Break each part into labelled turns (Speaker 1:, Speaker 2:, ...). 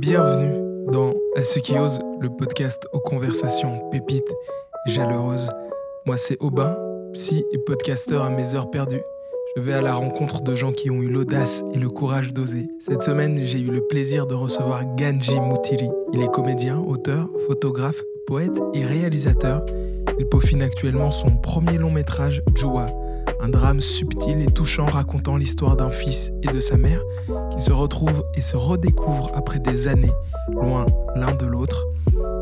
Speaker 1: Bienvenue dans À ceux qui osent, le podcast aux conversations pépites et chaleureuses. Moi, c'est Aubin, psy et podcasteur à mes heures perdues. Je vais à la rencontre de gens qui ont eu l'audace et le courage d'oser. Cette semaine, j'ai eu le plaisir de recevoir Ganji Mutiri. Il est comédien, auteur, photographe, poète et réalisateur. Il peaufine actuellement son premier long métrage, Joa, un drame subtil et touchant racontant l'histoire d'un fils et de sa mère qui se retrouvent et se redécouvrent après des années, loin l'un de l'autre.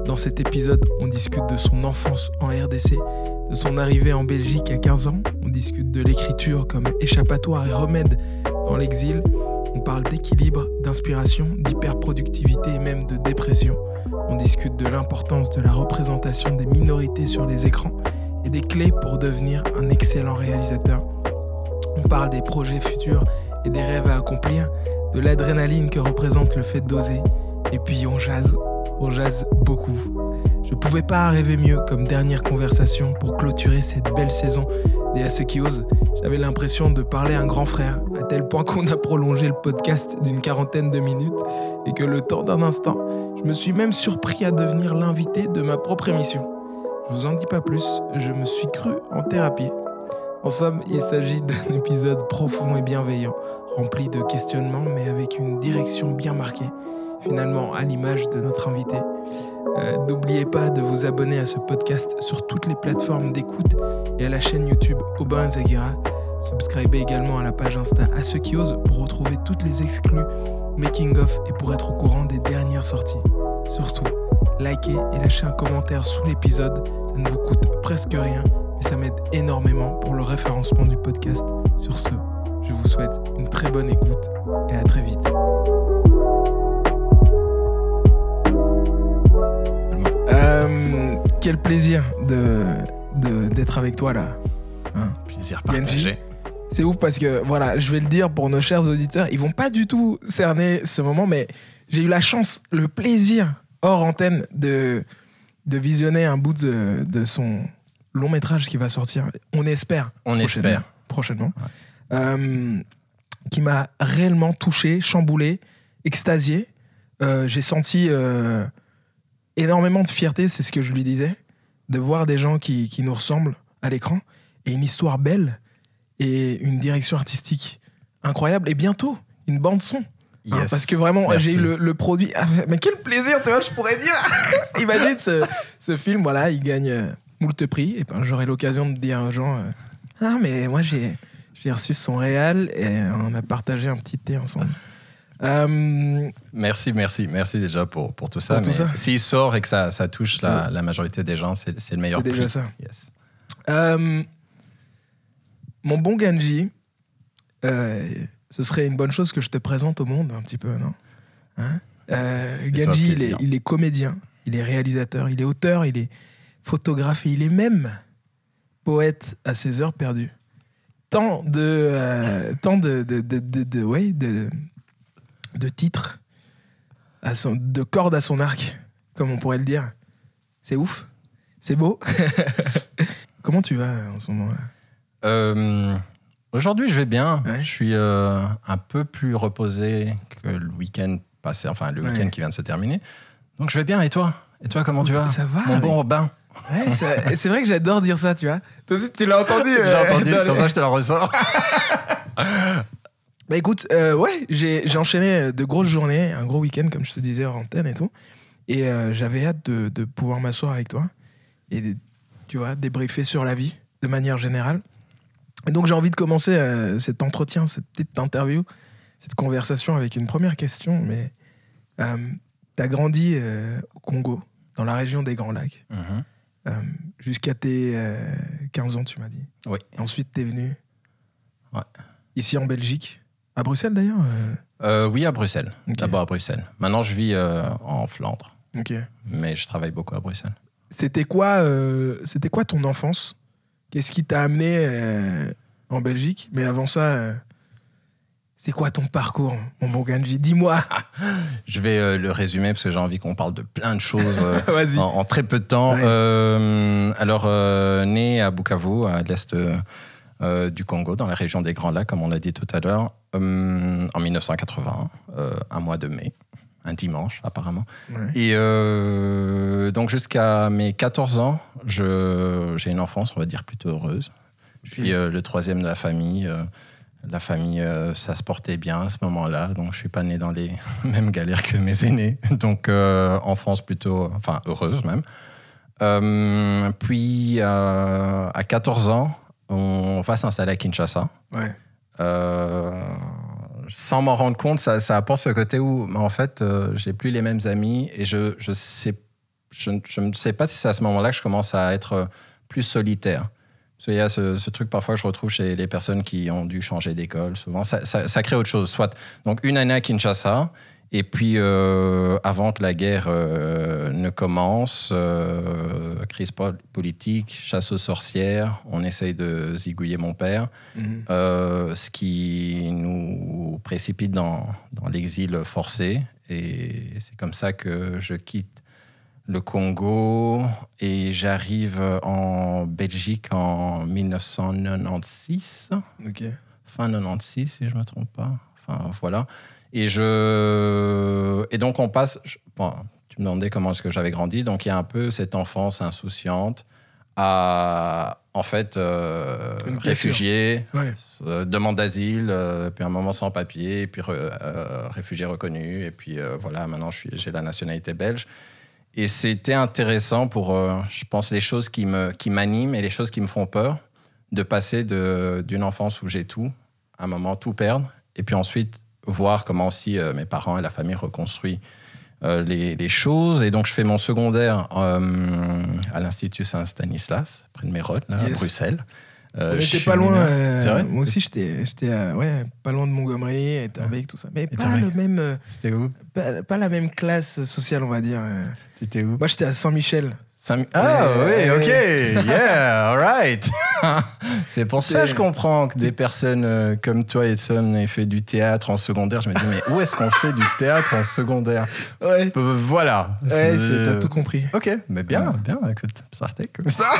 Speaker 1: Dans cet épisode, on discute de son enfance en RDC, de son arrivée en Belgique à 15 ans, on discute de l'écriture comme échappatoire et remède dans l'exil, on parle d'équilibre, d'inspiration, d'hyperproductivité et même de dépression. On discute de l'importance de la représentation des minorités sur les écrans et des clés pour devenir un excellent réalisateur. On parle des projets futurs et des rêves à accomplir, de l'adrénaline que représente le fait d'oser. Et puis on jase, on jase beaucoup. Je pouvais pas rêver mieux comme dernière conversation pour clôturer cette belle saison des À ceux qui osent. J'avais l'impression de parler à un grand frère, à tel point qu'on a prolongé le podcast d'une quarantaine de minutes et que le temps d'un instant, je me suis même surpris à devenir l'invité de ma propre émission. Je vous en dis pas plus, je me suis cru en thérapie. En somme, il s'agit d'un épisode profond et bienveillant, rempli de questionnements mais avec une direction bien marquée, finalement à l'image de notre invité. Euh, N'oubliez pas de vous abonner à ce podcast sur toutes les plateformes d'écoute et à la chaîne YouTube Aubin Zagira. Subscribez également à la page Insta à ceux qui osent pour retrouver toutes les exclus, making of et pour être au courant des dernières sorties. Surtout, likez et lâchez un commentaire sous l'épisode, ça ne vous coûte presque rien, mais ça m'aide énormément pour le référencement du podcast. Sur ce, je vous souhaite une très bonne écoute et à très vite. Euh, quel plaisir de de- d'être avec toi là. Hein?
Speaker 2: Plaisir partagé.
Speaker 1: C'est ouf parce que voilà, je vais le dire pour nos chers auditeurs, ils vont pas du tout cerner ce moment, mais j'ai eu la chance, le plaisir hors antenne de de visionner un bout de, de son long métrage qui va sortir. On espère.
Speaker 2: On
Speaker 1: prochainement,
Speaker 2: espère.
Speaker 1: prochainement. Euh, qui m'a réellement touché, chamboulé, extasié. Euh, j'ai senti euh, énormément de fierté, c'est ce que je lui disais, de voir des gens qui, qui nous ressemblent à l'écran et une histoire belle et une direction artistique incroyable et bientôt une bande son.
Speaker 2: Yes.
Speaker 1: parce que vraiment, j'ai eu le, le produit. Ah, mais quel plaisir, tu vois, je pourrais dire. Imagine ce, ce film, voilà, il gagne euh, moult prix. Et ben, j'aurai l'occasion de dire aux gens euh, Ah, mais moi, j'ai, j'ai reçu son réal et on a partagé un petit thé ensemble. Euh,
Speaker 2: Merci, merci, merci déjà pour, pour tout ça.
Speaker 1: Pour tout
Speaker 2: mais
Speaker 1: ça.
Speaker 2: S'il sort et que ça, ça touche la, la majorité des gens, c'est c'est le meilleur
Speaker 1: C'est
Speaker 2: prix.
Speaker 1: déjà ça.
Speaker 2: Yes.
Speaker 1: euh, mon bon Ganji, euh, ce serait une bonne chose que je te présente au monde un petit peu, non Hein Euh, Ganji, il est,
Speaker 2: plaisir.
Speaker 1: il est comédien, il est réalisateur, il est auteur, il est photographe et il est même poète à ses heures perdues. Tant de, euh, tant de, de, de, de- de- ouais, de, de titres, à son, de cordes à son arc, comme on pourrait le dire. C'est ouf, c'est beau. Comment tu vas en ce moment
Speaker 2: Euh, Aujourd'hui, je vais bien.
Speaker 1: Ouais.
Speaker 2: Je suis euh, un peu plus reposé que le week-end passé, enfin le
Speaker 1: Ouais.
Speaker 2: week-end qui vient de se terminer. Donc je vais bien. Et toi? Et toi, comment tu vas?
Speaker 1: Ça va
Speaker 2: Mon
Speaker 1: mais-
Speaker 2: bon Robin.
Speaker 1: Ouais, c'est vrai que j'adore dire ça, tu vois. Toi aussi, tu l'as entendu.
Speaker 2: J'ai
Speaker 1: euh,
Speaker 2: entendu,
Speaker 1: dans
Speaker 2: c'est pour ça que je te la ressors.
Speaker 1: Bah écoute, euh, ouais, j'ai j'ai enchaîné de grosses journées, un gros week-end, comme je te disais, en antenne et tout. Et euh, j'avais hâte de, de pouvoir m'asseoir avec toi et, tu vois, débriefer sur la vie de manière générale. Et donc, j'ai envie de commencer euh, cet entretien, cette petite interview, cette conversation avec une première question. Mais euh, tu as grandi euh, au Congo, dans la région des Grands Lacs,
Speaker 2: Mhm.
Speaker 1: euh, jusqu'à tes euh, 15 ans, tu m'as dit.
Speaker 2: Oui.
Speaker 1: Ensuite, tu es venu
Speaker 2: Ouais.
Speaker 1: ici en Belgique, à Bruxelles d'ailleurs.
Speaker 2: oui, à Bruxelles. D'abord à Bruxelles. Maintenant, je vis en Flandre,
Speaker 1: Ok.
Speaker 2: mais je travaille beaucoup à Bruxelles.
Speaker 1: C'était quoi, c'était quoi ton enfance Qu'est-ce qui t'a amené euh, en Belgique? Mais avant ça, euh, c'est quoi ton parcours, mon bon Ganji? Dis-moi.
Speaker 2: Je vais euh, le résumer parce que j'ai envie qu'on parle de plein de choses en, en très peu de temps.
Speaker 1: Ouais.
Speaker 2: Alors, né à Bukavu, à l'est, du Congo, dans la région des Grands Lacs, comme on l'a dit tout à l'heure, en 1980, euh, un mois de mai, un dimanche apparemment.
Speaker 1: Ouais.
Speaker 2: Et euh, donc jusqu'à mes 14 ans, je- j'ai une enfance, on va dire, plutôt heureuse. Je suis euh, le troisième de la famille. euh, la famille, ça se portait bien à ce moment-là, donc je suis pas né dans les mêmes galères que mes aînés. Donc enfance plutôt, enfin heureuse même. Puis à 14 ans, on va s'installer à Kinshasa.
Speaker 1: Ouais.
Speaker 2: Sans m'en rendre compte, ça, apporte ce côté où, mais en fait, euh, j'ai plus les mêmes amis et je je sais je, je ne sais pas si c'est à ce moment-là que je commence à être euh, plus solitaire. Parce y a ce, ce truc parfois que je retrouve chez les personnes qui ont dû changer d'école. Souvent, ça, ça- ça crée autre chose. Soit donc une année à Kinshasa. Et puis, euh, avant que la guerre euh, ne commence, euh, crise po- politique, chasse aux sorcières, on essaye de zigouiller mon père.
Speaker 1: Mhm.
Speaker 2: Ce qui nous précipite dans, dans l'exil forcé. Et c'est comme ça que je quitte le Congo et j'arrive en Belgique en 1996,
Speaker 1: Ok.
Speaker 2: fin 96 si je ne me trompe pas. Enfin voilà. Et, je... et donc on passe... bon, tu me demandais comment est-ce que j'avais grandi. Donc il y a un peu cette enfance insouciante à en fait euh, réfugié,
Speaker 1: Ouais.
Speaker 2: euh, demande d'asile, euh, puis un moment sans papier, puis réfugié reconnu, et puis voilà, maintenant j'ai la nationalité belge. Et c'était intéressant pour, je pense, les choses qui me qui m'animent et les choses qui me font peur, de passer d'une enfance où j'ai tout, à un moment tout perdre, et puis ensuite voir comment aussi euh, mes parents et la famille reconstruisent euh, les, les choses. Et donc je fais mon secondaire euh, à l'Institut Saint-Stanislas, près de Mérode, là, à. Bruxelles. Euh,
Speaker 1: pas loin. euh,
Speaker 2: C'est vrai?
Speaker 1: moi aussi, j'étais, j'étais euh, ouais, pas loin de Montgomery, Etterbeek, tout ça. Mais pas, le même,
Speaker 2: C'était où?
Speaker 1: pas, pas la même classe sociale, on va dire.
Speaker 2: C'était où?
Speaker 1: Moi, j'étais à Saint-Michel.
Speaker 2: Saint- Ah oui, ok, yeah, alright. C'est pour ça que je comprends que des personnes euh, comme toi, Edson, aient fait du théâtre en secondaire. Je me dis, mais où est-ce qu'on fait du théâtre en secondaire
Speaker 1: Ouais.
Speaker 2: Euh, Voilà.
Speaker 1: Ouais, t'as tout compris.
Speaker 2: Ok, mais bien, bien, écoute, Sartek comme ça.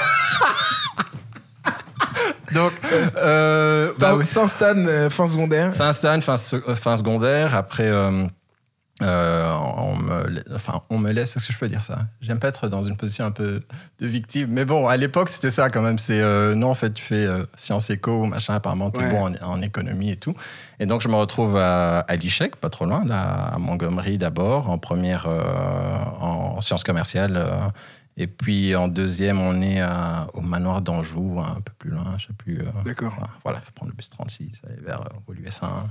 Speaker 2: Donc, euh, bah oui.
Speaker 1: Saint-Stan, euh, fin secondaire.
Speaker 2: Saint-Stan, fin, se- euh, fin secondaire. Après, euh, euh, on, me, la- enfin, on me laisse, est-ce que je peux dire ça? J'aime pas être dans une position un peu de victime. Mais bon, à l'époque, c'était ça quand même. C'est euh, non, en fait, tu fais euh, sciences éco, machin, apparemment, t'es
Speaker 1: Ouais.
Speaker 2: bon en, en économie et tout. Et donc, je me retrouve à, à l'ICHEC, pas trop loin, là, à Montgomery d'abord, en première euh, en sciences commerciales. et puis en deuxième, on est à- au manoir d'Anjou, un peu plus loin, je sais plus.
Speaker 1: D'accord.
Speaker 2: Voilà, il faut prendre le bus 36, aller vers Woluwe Saint-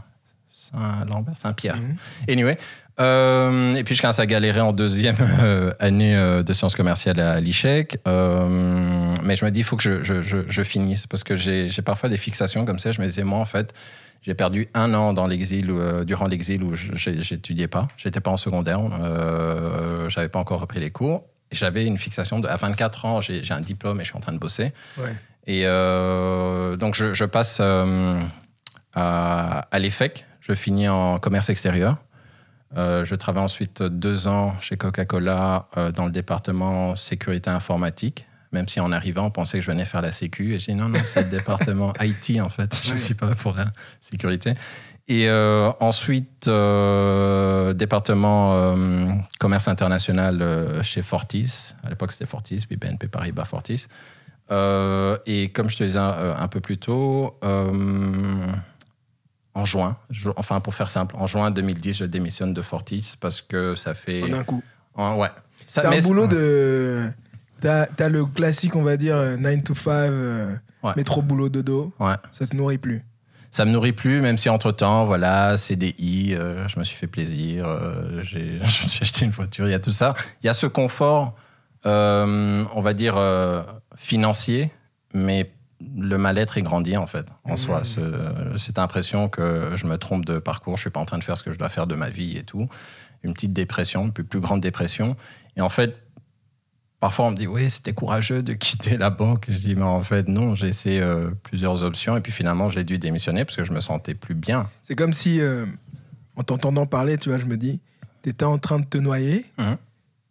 Speaker 2: Saint-Lambert, Saint-Pierre.
Speaker 1: Mhm.
Speaker 2: Anyway. Euh, et puis je commence à galérer en deuxième euh, année euh, de sciences commerciales à l'ICHEC. Euh, mais je me dis, il faut que je, je, je, je finisse parce que j'ai parfois des fixations comme ça. Je me disais, moi, en fait, j'ai perdu un an dans l'exil, durant l'exil où j'étudiais pas. J'étais pas en secondaire. J'avais pas encore repris les cours. J'avais une fixation de, à 24 ans, j'ai un diplôme et je suis en train de bosser.
Speaker 1: Ouais.
Speaker 2: Et donc, je, passe à, à l'EFEC. Je finis en commerce extérieur. Euh, je travaille ensuite deux ans chez Coca-Cola euh, dans le département sécurité informatique. Même si en arrivant, on pensait que je venais faire la sécu. Et j'ai dit non, non, c'est le département IT en fait. Je ne suis pas là pour la sécurité. Et euh, ensuite, département commerce international chez Fortis. À l'époque, c'était Fortis, puis BNP Paribas Fortis. Et comme je te disais un peu plus tôt, en juin, je- enfin pour faire simple, en juin 2010, je démissionne de Fortis parce que ça fait...
Speaker 1: En un coup.
Speaker 2: en- ouais. Ça-
Speaker 1: T'as
Speaker 2: mais
Speaker 1: un boulot de. T'as as le classique, on va dire, euh, 9 to 5, euh,
Speaker 2: Ouais.
Speaker 1: métro, boulot, dodo.
Speaker 2: Ouais.
Speaker 1: Ça te nourrit plus.
Speaker 2: Ça me nourrit plus, même si entre-temps, voilà, CDI, euh, je me suis fait plaisir, euh, j'ai- je me suis acheté une voiture, il y a tout ça. Il y a ce confort, euh, on va dire, financier, mais le mal-être est grandi, en fait, en
Speaker 1: Mhm.
Speaker 2: soi. Ce- Cette impression que je me trompe de parcours, je suis pas en train de faire ce que je dois faire de ma vie et tout. Une petite dépression, une plus, plus grande dépression. Et en fait, Parfois, on me dit, oui, c'était courageux de quitter la banque. Je dis, mais en fait, non, j'ai essayé euh, plusieurs options. Et puis finalement, j'ai dû démissionner parce que je me sentais plus bien.
Speaker 1: C'est comme si, euh, en t'entendant parler, tu vois, je me dis, t'étais en train de te noyer
Speaker 2: Mhm.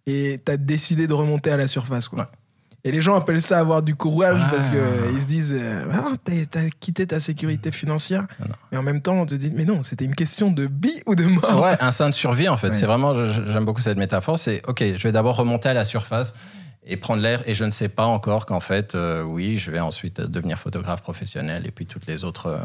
Speaker 1: et t'as décidé de remonter à la surface, quoi.
Speaker 2: Ouais.
Speaker 1: Et les gens appellent ça avoir du courage
Speaker 2: Ah.
Speaker 1: parce qu'ils se disent euh, Ah, t'as- quitté ta sécurité financière.
Speaker 2: Ah.
Speaker 1: Mais en même temps, on te dit Mais non, c'était une question de vie ou de mort.
Speaker 2: Ouais, instinct de survie en fait.
Speaker 1: Ouais.
Speaker 2: C'est vraiment, j'aime beaucoup cette métaphore. C'est ok, je vais d'abord remonter à la surface et prendre l'air. Et je ne sais pas encore qu'en fait, euh, oui, je vais ensuite devenir photographe professionnel et puis toutes les autres, euh,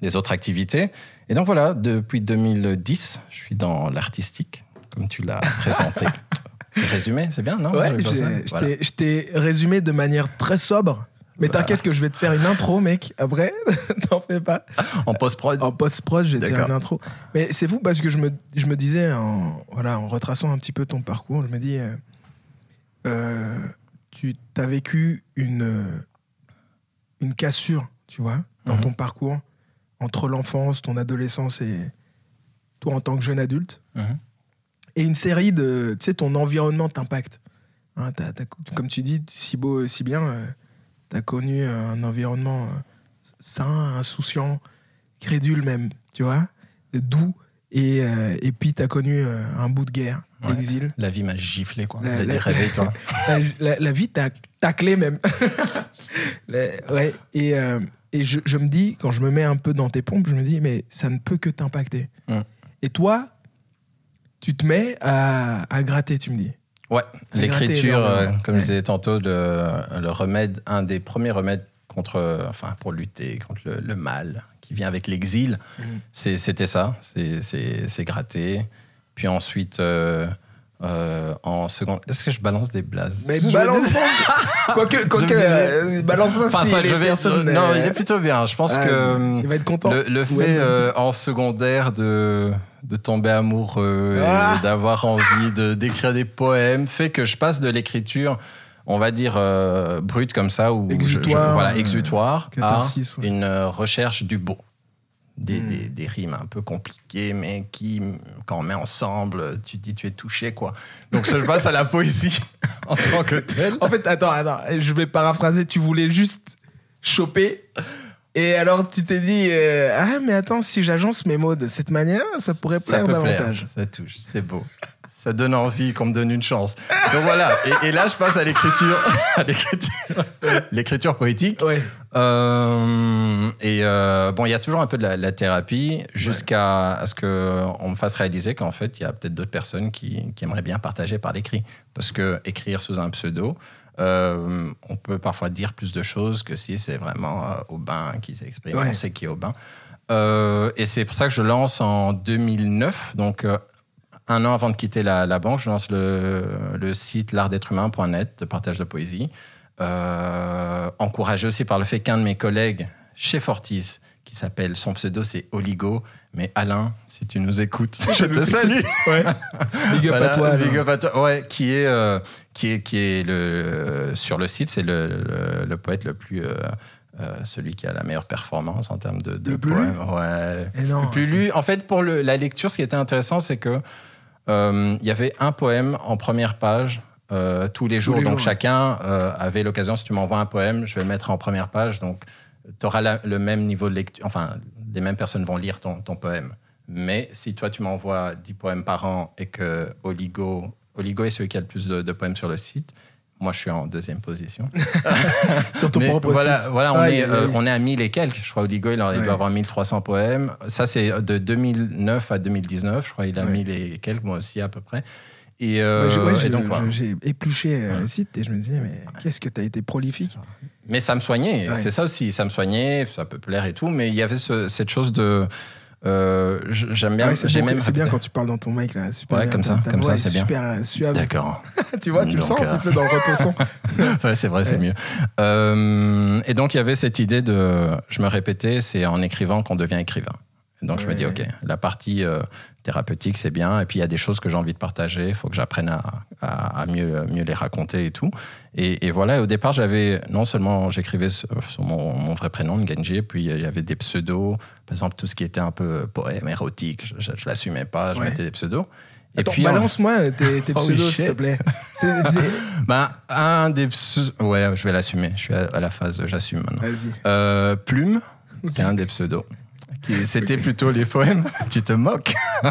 Speaker 2: les autres activités. Et donc voilà, depuis 2010, je suis dans l'artistique, comme tu l'as présenté. Résumé, c'est bien, non?
Speaker 1: Ouais,
Speaker 2: Je Voilà.
Speaker 1: t'ai- résumé de manière très sobre. Mais
Speaker 2: Voilà.
Speaker 1: t'inquiète que je vais te faire une intro, mec. Après, t'en fais pas.
Speaker 2: En post-prod.
Speaker 1: En post-prod, je vais te faire une intro. Mais c'est fou parce que je me, je me disais, en, voilà, en retraçant un petit peu ton parcours, je me dis, euh, euh, tu as vécu une, euh, une cassure, tu vois, dans
Speaker 2: Mhm.
Speaker 1: ton parcours, entre l'enfance, ton adolescence et toi en tant que jeune adulte.
Speaker 2: Mhm.
Speaker 1: Et une série de, tu sais, ton environnement t'impacte. Hein, t'as- t'as- comme tu dis, si beau, si bien, tu as connu un environnement euh, sain, insouciant, crédule même, tu vois, doux. Et, euh, et puis, tu as connu euh, un bout de guerre,
Speaker 2: Ouais.
Speaker 1: l'exil.
Speaker 2: La vie m'a giflé, quoi.
Speaker 1: La- la-. La, la- la vie t'a taclé même. Ouais. Et, euh, et je, je me dis, quand je me mets un peu dans tes pompes, je me dis, mais ça ne peut que t'impacter.
Speaker 2: Mm.
Speaker 1: Et toi, tu te mets à, à gratter, tu me dis.
Speaker 2: Ouais, l'écriture, euh, comme
Speaker 1: Ouais.
Speaker 2: je disais tantôt, le, le remède, un des premiers remèdes contre, enfin, pour lutter contre le, le mal qui vient avec l'exil, c'est- c'était ça, c'est- c'est c'est gratter. Puis ensuite, euh, euh, en seconde, est-ce que je balance des blazes?
Speaker 1: Mais balance Quoique,
Speaker 2: disais-
Speaker 1: euh,
Speaker 2: Enfin,
Speaker 1: si
Speaker 2: soit je vais-
Speaker 1: personnes,
Speaker 2: non, il est plutôt bien. Je pense
Speaker 1: ah,
Speaker 2: que
Speaker 1: il va être content.
Speaker 2: le, le
Speaker 1: Ouais.
Speaker 2: fait euh, en secondaire de, de tomber amoureux
Speaker 1: Ah.
Speaker 2: et d'avoir envie de d'écrire des poèmes fait que je passe de l'écriture, on va dire euh, brute comme ça, ou je- je-
Speaker 1: Exutoire,
Speaker 2: voilà,
Speaker 1: euh,
Speaker 2: à
Speaker 1: ouais.
Speaker 2: une euh, recherche du beau. Des,
Speaker 1: Hmm.
Speaker 2: des- des rimes un peu compliquées, mais qui, quand on met ensemble, tu te dis tu es touché, quoi. Donc je passe à la poésie en tant que telle.
Speaker 1: En fait, attends, attends, je vais paraphraser. Tu voulais juste choper. Et alors, tu t'es dit, euh, ah, mais attends, si j'agence mes mots de cette manière, ça pourrait
Speaker 2: Ça
Speaker 1: plaire
Speaker 2: peut
Speaker 1: davantage.
Speaker 2: plaire, ça touche, c'est beau. Ça donne envie qu'on me donne une chance. Donc voilà, et, et là je passe à l'écriture, à l'écriture, l'écriture poétique.
Speaker 1: Ouais.
Speaker 2: Euh, et euh, bon, il y a toujours un peu de la, la thérapie jusqu'à à ce qu'on me fasse réaliser qu'en fait, il y a peut-être d'autres personnes qui, qui aimeraient bien partager par l'écrit. Parce que écrire sous un pseudo, euh, on peut parfois dire plus de choses que si c'est vraiment euh, Aubin qui s'exprime.
Speaker 1: Ouais.
Speaker 2: On sait qui est Aubin. Euh, et c'est pour ça que je lance en 2009, donc euh, un an avant de quitter la, la banque, je lance le, le site l'artd'être-humain.net de partage de poésie. Euh, encouragé aussi par le fait qu'un de mes collègues chez Fortis, qui s'appelle, son pseudo c'est Oligo, mais Alain, si tu nous écoutes, je te salue.
Speaker 1: Ouais. Big up
Speaker 2: Voilà,
Speaker 1: à toi.
Speaker 2: big up à toi. Ouais, qui est, euh, qui est, qui est le, sur le site, c'est le, le, le poète le plus. euh, euh, celui qui a la meilleure performance en termes de, de
Speaker 1: Le plus
Speaker 2: poèmes. Ouais.
Speaker 1: Non,
Speaker 2: Le plus lu. En fait, pour le- la lecture, ce qui était intéressant, c'est que euh, il y avait un poème en première page euh, tous les jours.
Speaker 1: les
Speaker 2: donc
Speaker 1: jours,
Speaker 2: chacun euh, avait l'occasion, si tu m'envoies un poème, je vais le mettre en première page. Donc tu auras le même niveau de lecture. Enfin, les mêmes personnes vont lire ton, ton poème. Mais si toi, tu m'envoies 10 poèmes par an et que Oligo, Oligo est celui qui a le plus de, de poèmes sur le site, moi, je suis en deuxième position.
Speaker 1: Sur ton
Speaker 2: Mais
Speaker 1: propre
Speaker 2: voilà,
Speaker 1: site.
Speaker 2: voilà on,
Speaker 1: Aïe,
Speaker 2: est, euh, on est à 1000 et quelques. Je crois Oligo, il, il
Speaker 1: Ouais.
Speaker 2: doit avoir 1300 poèmes. Ça, c'est de 2009 à 2019. Je crois il a
Speaker 1: Ouais.
Speaker 2: 1000 et quelques, moi aussi, à peu près. Et, euh,
Speaker 1: j'ai- ouais,
Speaker 2: et donc,
Speaker 1: J'ai épluché euh, le site et je me disais, mais qu'est-ce que tu as été prolifique?
Speaker 2: Mais ça me soignait,
Speaker 1: Ouais.
Speaker 2: c'est ça aussi. Ça me soignait, ça peut plaire et tout. Mais il y avait ce- cette chose de. euh, J'aime bien.
Speaker 1: Ouais, c'est bon,
Speaker 2: même
Speaker 1: bien quand tu parles dans ton mic là. Super
Speaker 2: Ouais,
Speaker 1: bien.
Speaker 2: comme ça, comme ça,
Speaker 1: est
Speaker 2: c'est bien.
Speaker 1: Super euh, suave.
Speaker 2: D'accord.
Speaker 1: tu vois, tu le sens un
Speaker 2: euh,
Speaker 1: petit peu dans le retenson.
Speaker 2: ouais, c'est vrai, c'est mieux. Euh, et donc, il y avait cette idée de. Je me répétais, c'est en écrivant qu'on devient écrivain. Donc, je me dis. OK, la partie euh, thérapeutique, c'est bien. Et puis, il y a des choses que j'ai envie de partager. Il faut que j'apprenne à, à- à mieux, mieux les raconter et tout. Et, et voilà, et au départ, j'avais. Non seulement j'écrivais sur, sur mon, mon vrai prénom, Ngenji, puis il y avait des pseudos. Par exemple, tout ce qui était un peu poème érotique, je ne l'assumais pas, je
Speaker 1: Ouais.
Speaker 2: mettais des pseudos. Et
Speaker 1: Attends,
Speaker 2: puis, en-
Speaker 1: balance-moi tes, tes pseudos, s'il te plaît. C'est- c'est-
Speaker 2: ben, un des pseudos. Ouais, je vais l'assumer. Je suis à, à la phase, j'assume maintenant.
Speaker 1: Vas-y.
Speaker 2: Euh, Plume, c'est un des pseudos. C'était plutôt les poèmes. tu te moques.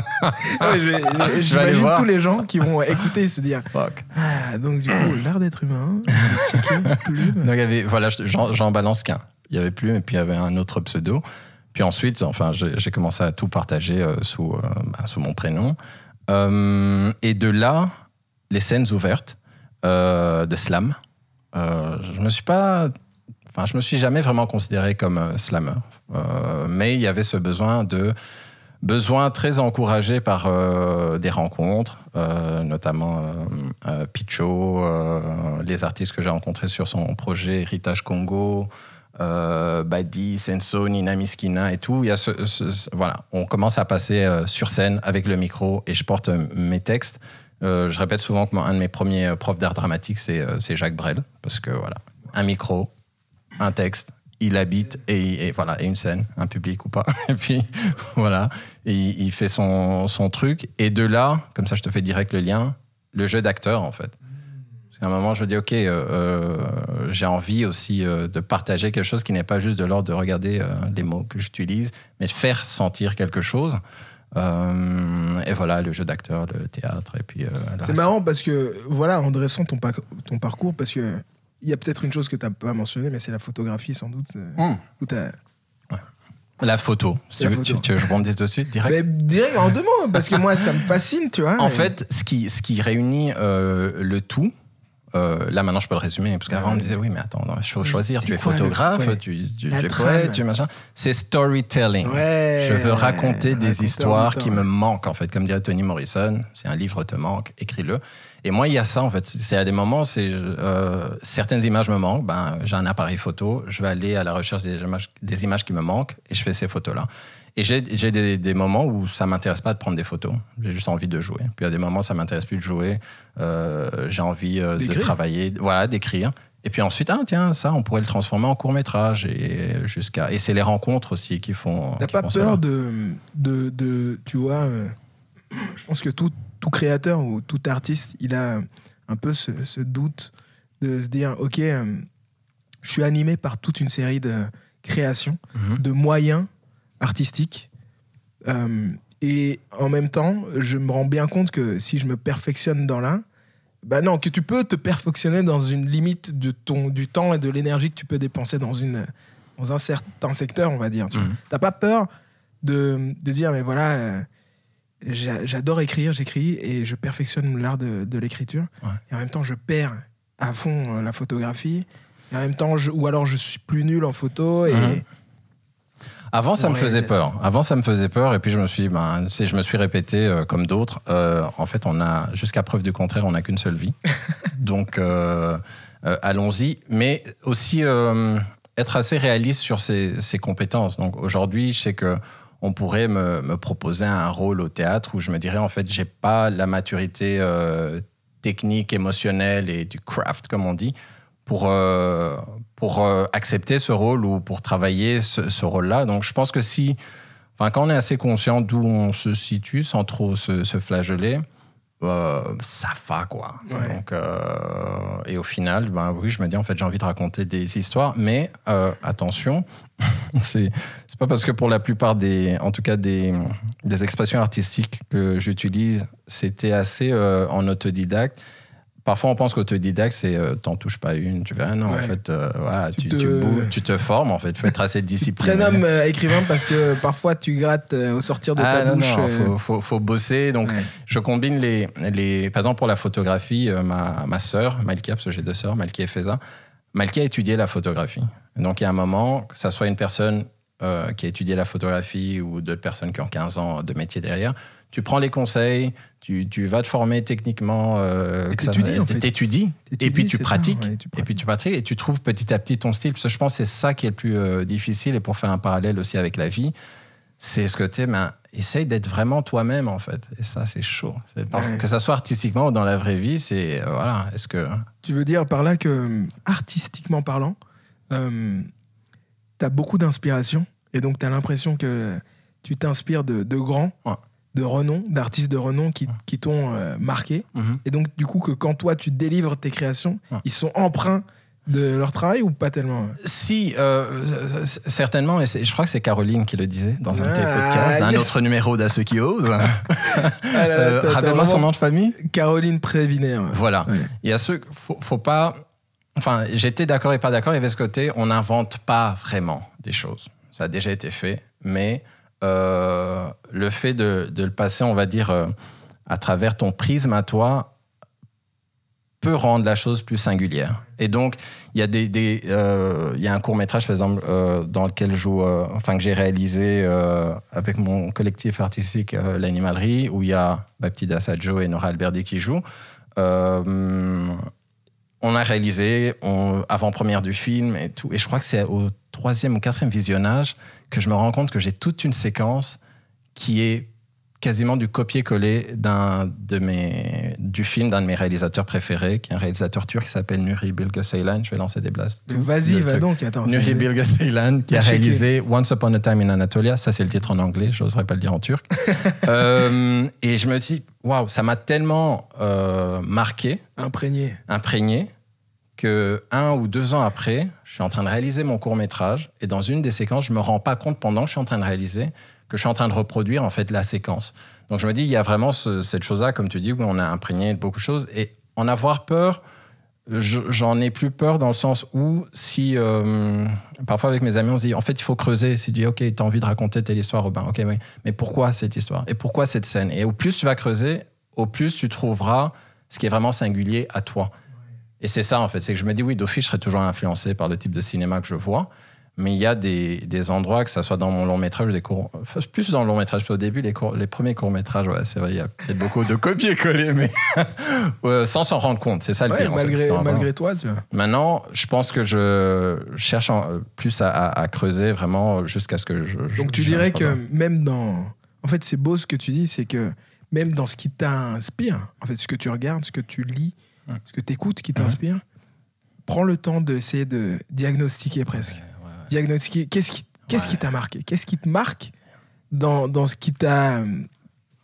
Speaker 1: Ouais, je vais-
Speaker 2: Je
Speaker 1: J'imagine
Speaker 2: voir.
Speaker 1: tous les gens qui vont écouter et se dire
Speaker 2: Fuck.
Speaker 1: Ah, donc, du coup, l'art d'être humain. plume.
Speaker 2: Donc, il y avait, voilà, je- j'en j'en balance qu'un. Il y avait Plume et puis il y avait un autre pseudo. Puis ensuite, enfin, j'ai j'ai commencé à tout partager euh, sous, euh, bah, sous mon prénom. Euh, et de là, les scènes ouvertes de slam. Je me suis pas, enfin, je me suis jamais vraiment considéré comme slammer, Euh, mais il y avait ce besoin de besoin très encouragé par euh, des rencontres, euh, notamment euh, euh, Picho, les artistes que j'ai rencontrés sur son projet Héritage Congo, Badi, Senso, Nina Miskina et tout. Il y a ce, voilà, on commence à passer sur scène avec le micro et je porte mes textes. Je répète souvent que un de mes premiers profs d'art dramatique, c'est Jacques Brel, parce que voilà, un micro, un texte, il habite et, et voilà et une scène, un public ou pas. Et puis voilà, et il, fait son, son truc. Et de là, comme ça, je te fais direct le lien, le jeu d'acteur en fait. Parce qu'à un moment, je me dis ok, euh, euh, j'ai envie aussi euh, de partager quelque chose qui n'est pas juste de l'ordre de regarder euh, les mots que j'utilise, mais de faire sentir quelque chose. Euh, et voilà, le jeu d'acteur, le théâtre, et puis. euh,
Speaker 1: C'est marrant parce que, voilà, en dressant ton, par- ton parcours, parce que il y a peut-être une chose que tu n'as pas mentionnée, mais c'est la photographie sans doute. où t'as-
Speaker 2: La photo. Si
Speaker 1: La
Speaker 2: tu veux-
Speaker 1: photo.
Speaker 2: Tu, tu veux que je rebondisse dessus direct
Speaker 1: Mais direct en deux mots, parce que moi ça me fascine, tu vois.
Speaker 2: En
Speaker 1: et-
Speaker 2: fait, ce qui, ce qui réunit euh, le tout, euh, là maintenant je peux le résumer, parce qu'avant on me disait oui, mais attends, il faut choisir, tu es
Speaker 1: quoi le-
Speaker 2: photographe,
Speaker 1: ouais.
Speaker 2: tu, tu, tu es poète, tu machin. C'est storytelling. Je veux raconter des histoires qui me manquent, en fait. Comme dirait Toni Morrison, si un livre te manque, écris-le. Et moi, il y a ça, en fait. C'est à des moments, c'est euh, certaines images me manquent. Ben, j'ai un appareil photo, je vais aller à la recherche des images, des images qui me manquent et je fais ces photos-là. Et j'ai des, des moments où ça m'intéresse pas de prendre des photos. J'ai juste envie de jouer. Puis il y a des moments, ça m'intéresse plus de jouer. Euh, j'ai envie euh, de travailler, voilà, d'écrire. Et puis ensuite, ah tiens, ça, on pourrait le transformer en court métrage et jusqu'à. Et c'est les rencontres aussi qui font.
Speaker 1: T'as pas
Speaker 2: font
Speaker 1: peur de, de, de- tu vois, euh, je pense que tout, tout créateur ou tout artiste, il a un peu ce, ce doute de se dire, ok, je suis animé par toute une série de créations,
Speaker 2: Mhm.
Speaker 1: de moyens artistiques, euh, et en même temps, je me rends bien compte que si je me perfectionne dans l'un, bah non, que tu peux te perfectionner dans une limite de ton, du temps et de l'énergie que tu peux dépenser dans, une, dans un certain secteur, on va dire. tu.
Speaker 2: Mhm.
Speaker 1: T'as pas peur de, de dire, mais voilà, euh, j'a- j'adore écrire, j'écris et je perfectionne l'art de, de l'écriture.
Speaker 2: Ouais.
Speaker 1: Et en même temps, je perds à fond euh, la photographie. Et en même temps, je- ou alors je suis plus nul en photo. Et,
Speaker 2: Mhm. Avant, ça me faisait peur. Avant, ça me faisait peur. Et puis, je me suis, ben, je me suis répété euh, comme d'autres. euh, en fait, on a, jusqu'à preuve du contraire, on n'a qu'une seule vie. Donc, euh, allons-y. Mais aussi être assez réaliste sur ses, ses compétences. Donc, aujourd'hui, je sais que on pourrait me, me proposer un rôle au théâtre où je me dirais, en fait, j'ai pas la maturité technique, émotionnelle et du craft, comme on dit, pour, pour euh, accepter ce rôle ou pour travailler ce, ce rôle-là. Donc, je pense que si, enfin, quand on est assez conscient d'où on se situe, sans trop se, se flageller, euh, ça va quoi.
Speaker 1: Ouais.
Speaker 2: Donc, euh, et au final, ben oui, je me dis en fait j'ai envie de raconter des histoires, mais euh, attention, c'est c'est pas parce que pour la plupart des, en tout cas des, des expressions artistiques que j'utilise, c'était assez en autodidacte. Parfois, on pense qu'autodidacte, c'est euh, t'en touches pas une. Tu verras, non, en fait, euh, voilà,
Speaker 1: Tu
Speaker 2: tu,
Speaker 1: te-
Speaker 2: tu, bouges, tu te formes, en fait. Faut être assez discipliné.
Speaker 1: Prénomme euh, écrivain parce que parfois tu grattes au sortir de
Speaker 2: Ah
Speaker 1: ta
Speaker 2: non,
Speaker 1: bouche.
Speaker 2: non, faut, faut, faut bosser. Donc,
Speaker 1: ouais.
Speaker 2: je combine les, les. Par exemple, pour la photographie, ma, ma sœur, Malkia, parce que j'ai deux sœurs, Malkia et Feza, Malkia a étudié la photographie. Donc, il y a un moment, que ça soit une personne qui a étudié la photographie ou d'autres personnes qui ont 15 ans de métier derrière, tu prends les conseils, tu, tu vas te former techniquement. Euh,
Speaker 1: t'étudies,
Speaker 2: et puis tu
Speaker 1: ça,
Speaker 2: pratiques.
Speaker 1: ouais, tu
Speaker 2: Et puis tu pratiques et tu trouves petit à petit ton style. Parce que je pense que c'est ça qui est le plus euh, difficile. Et pour faire un parallèle aussi avec la vie, c'est ce que tu es, ben, essaye d'être vraiment toi-même en fait. Et ça, c'est chaud.
Speaker 1: Ouais.
Speaker 2: Que ça soit artistiquement ou dans la vraie vie, c'est. euh, voilà. Est-ce que.
Speaker 1: Tu veux dire par là que, euh, artistiquement parlant, tu as beaucoup d'inspiration et donc tu as l'impression que tu t'inspires de, de grands,
Speaker 2: Ouais.
Speaker 1: De renom, d'artistes de renom qui, qui t'ont euh, marqué.
Speaker 2: Mhm.
Speaker 1: Et donc, du coup, que quand toi tu délivres tes créations, ils sont empreints de leur travail ou pas tellement
Speaker 2: Si, euh, certainement, et je crois que c'est Caroline qui le disait dans un de tes
Speaker 1: Ah,
Speaker 2: podcasts, un
Speaker 1: yes.
Speaker 2: autre numéro d'À ceux qui osent.
Speaker 1: Ah
Speaker 2: Euh, Rappelle-moi son nom de famille.
Speaker 1: Caroline Prévinaire.
Speaker 2: Voilà.
Speaker 1: Ouais.
Speaker 2: Il y a ceux, faut, faut pas. Enfin, j'étais d'accord et pas d'accord. Il y avait ce côté, on n'invente pas vraiment des choses. Ça a déjà été fait, mais euh, le fait de, le passer, on va dire, euh, à travers ton prisme à toi, peut rendre la chose plus singulière. Et donc, il y a euh, un court métrage, par exemple, euh, dans lequel joue, euh, enfin que j'ai réalisé euh, avec mon collectif artistique euh, l'Animalerie, où il y a Baptida Saggio et Nora Alberdi qui jouent. Euh, on a réalisé avant-première du film et tout. Et je crois que c'est au troisième ou quatrième visionnage que je me rends compte que j'ai toute une séquence qui est quasiment du copier-coller d'un de mes du film d'un de mes réalisateurs préférés, qui est un réalisateur turc qui s'appelle Nuri Bilge Ceylan. Je vais lancer des blasts.
Speaker 1: Vas-y, va
Speaker 2: truc.
Speaker 1: donc. Attends,
Speaker 2: Nuri Bilge Ceylan, qui a réalisé Once Upon a Time in Anatolia. Ça, c'est le titre en anglais. Je n'oserais pas le dire en turc. Euh, et je me dis, waouh, ça m'a tellement euh, marqué
Speaker 1: imprégné.
Speaker 2: imprégné que un ou deux ans après, je suis en train de réaliser mon court métrage et dans une des séquences, je me rends pas compte pendant que je suis en train de réaliser que je suis en train de reproduire en fait la séquence. Donc je me dis, il y a vraiment ce- cette chose-là, comme tu dis, où on a imprégné beaucoup de choses et en avoir peur. je- J'en ai plus peur dans le sens où si euh, parfois avec mes amis on se dit en fait il faut creuser. Si tu dis ok tu as envie de raconter telle histoire Robin. Ok oui. Mais pourquoi cette histoire? Et pourquoi cette scène? Et au plus tu vas creuser au plus tu trouveras ce qui est vraiment singulier à toi et c'est ça, en fait. C'est que je me dis, oui, d'office, je serais toujours influencé par le type de cinéma que je vois. Mais il y a des, des endroits, que ça soit dans mon long métrage, ou des courts, enfin, plus dans le long métrage. Au début, les, courts- les premiers courts métrages, ouais, c'est vrai, il y a peut-être beaucoup de copier-coller, mais sans s'en rendre compte. C'est ça le
Speaker 1: Ouais,
Speaker 2: pire. en fait.
Speaker 1: malgré, toi, tu vois.
Speaker 2: Maintenant, je pense que je cherche en- plus à, à- à creuser vraiment jusqu'à ce que je. je-
Speaker 1: Donc tu dirais que même dans... En fait, c'est beau ce que tu dis, c'est que même dans ce qui t'inspire, en fait, ce que tu regardes, ce que tu lis. Ce que tu écoutes, qui t'inspire, prends le temps d'essayer de diagnostiquer presque. Diagnostiquer, qu'est-ce qui qu'est-ce qui t'a marqué? Qu'est-ce qui te marque dans, dans ce qui t'a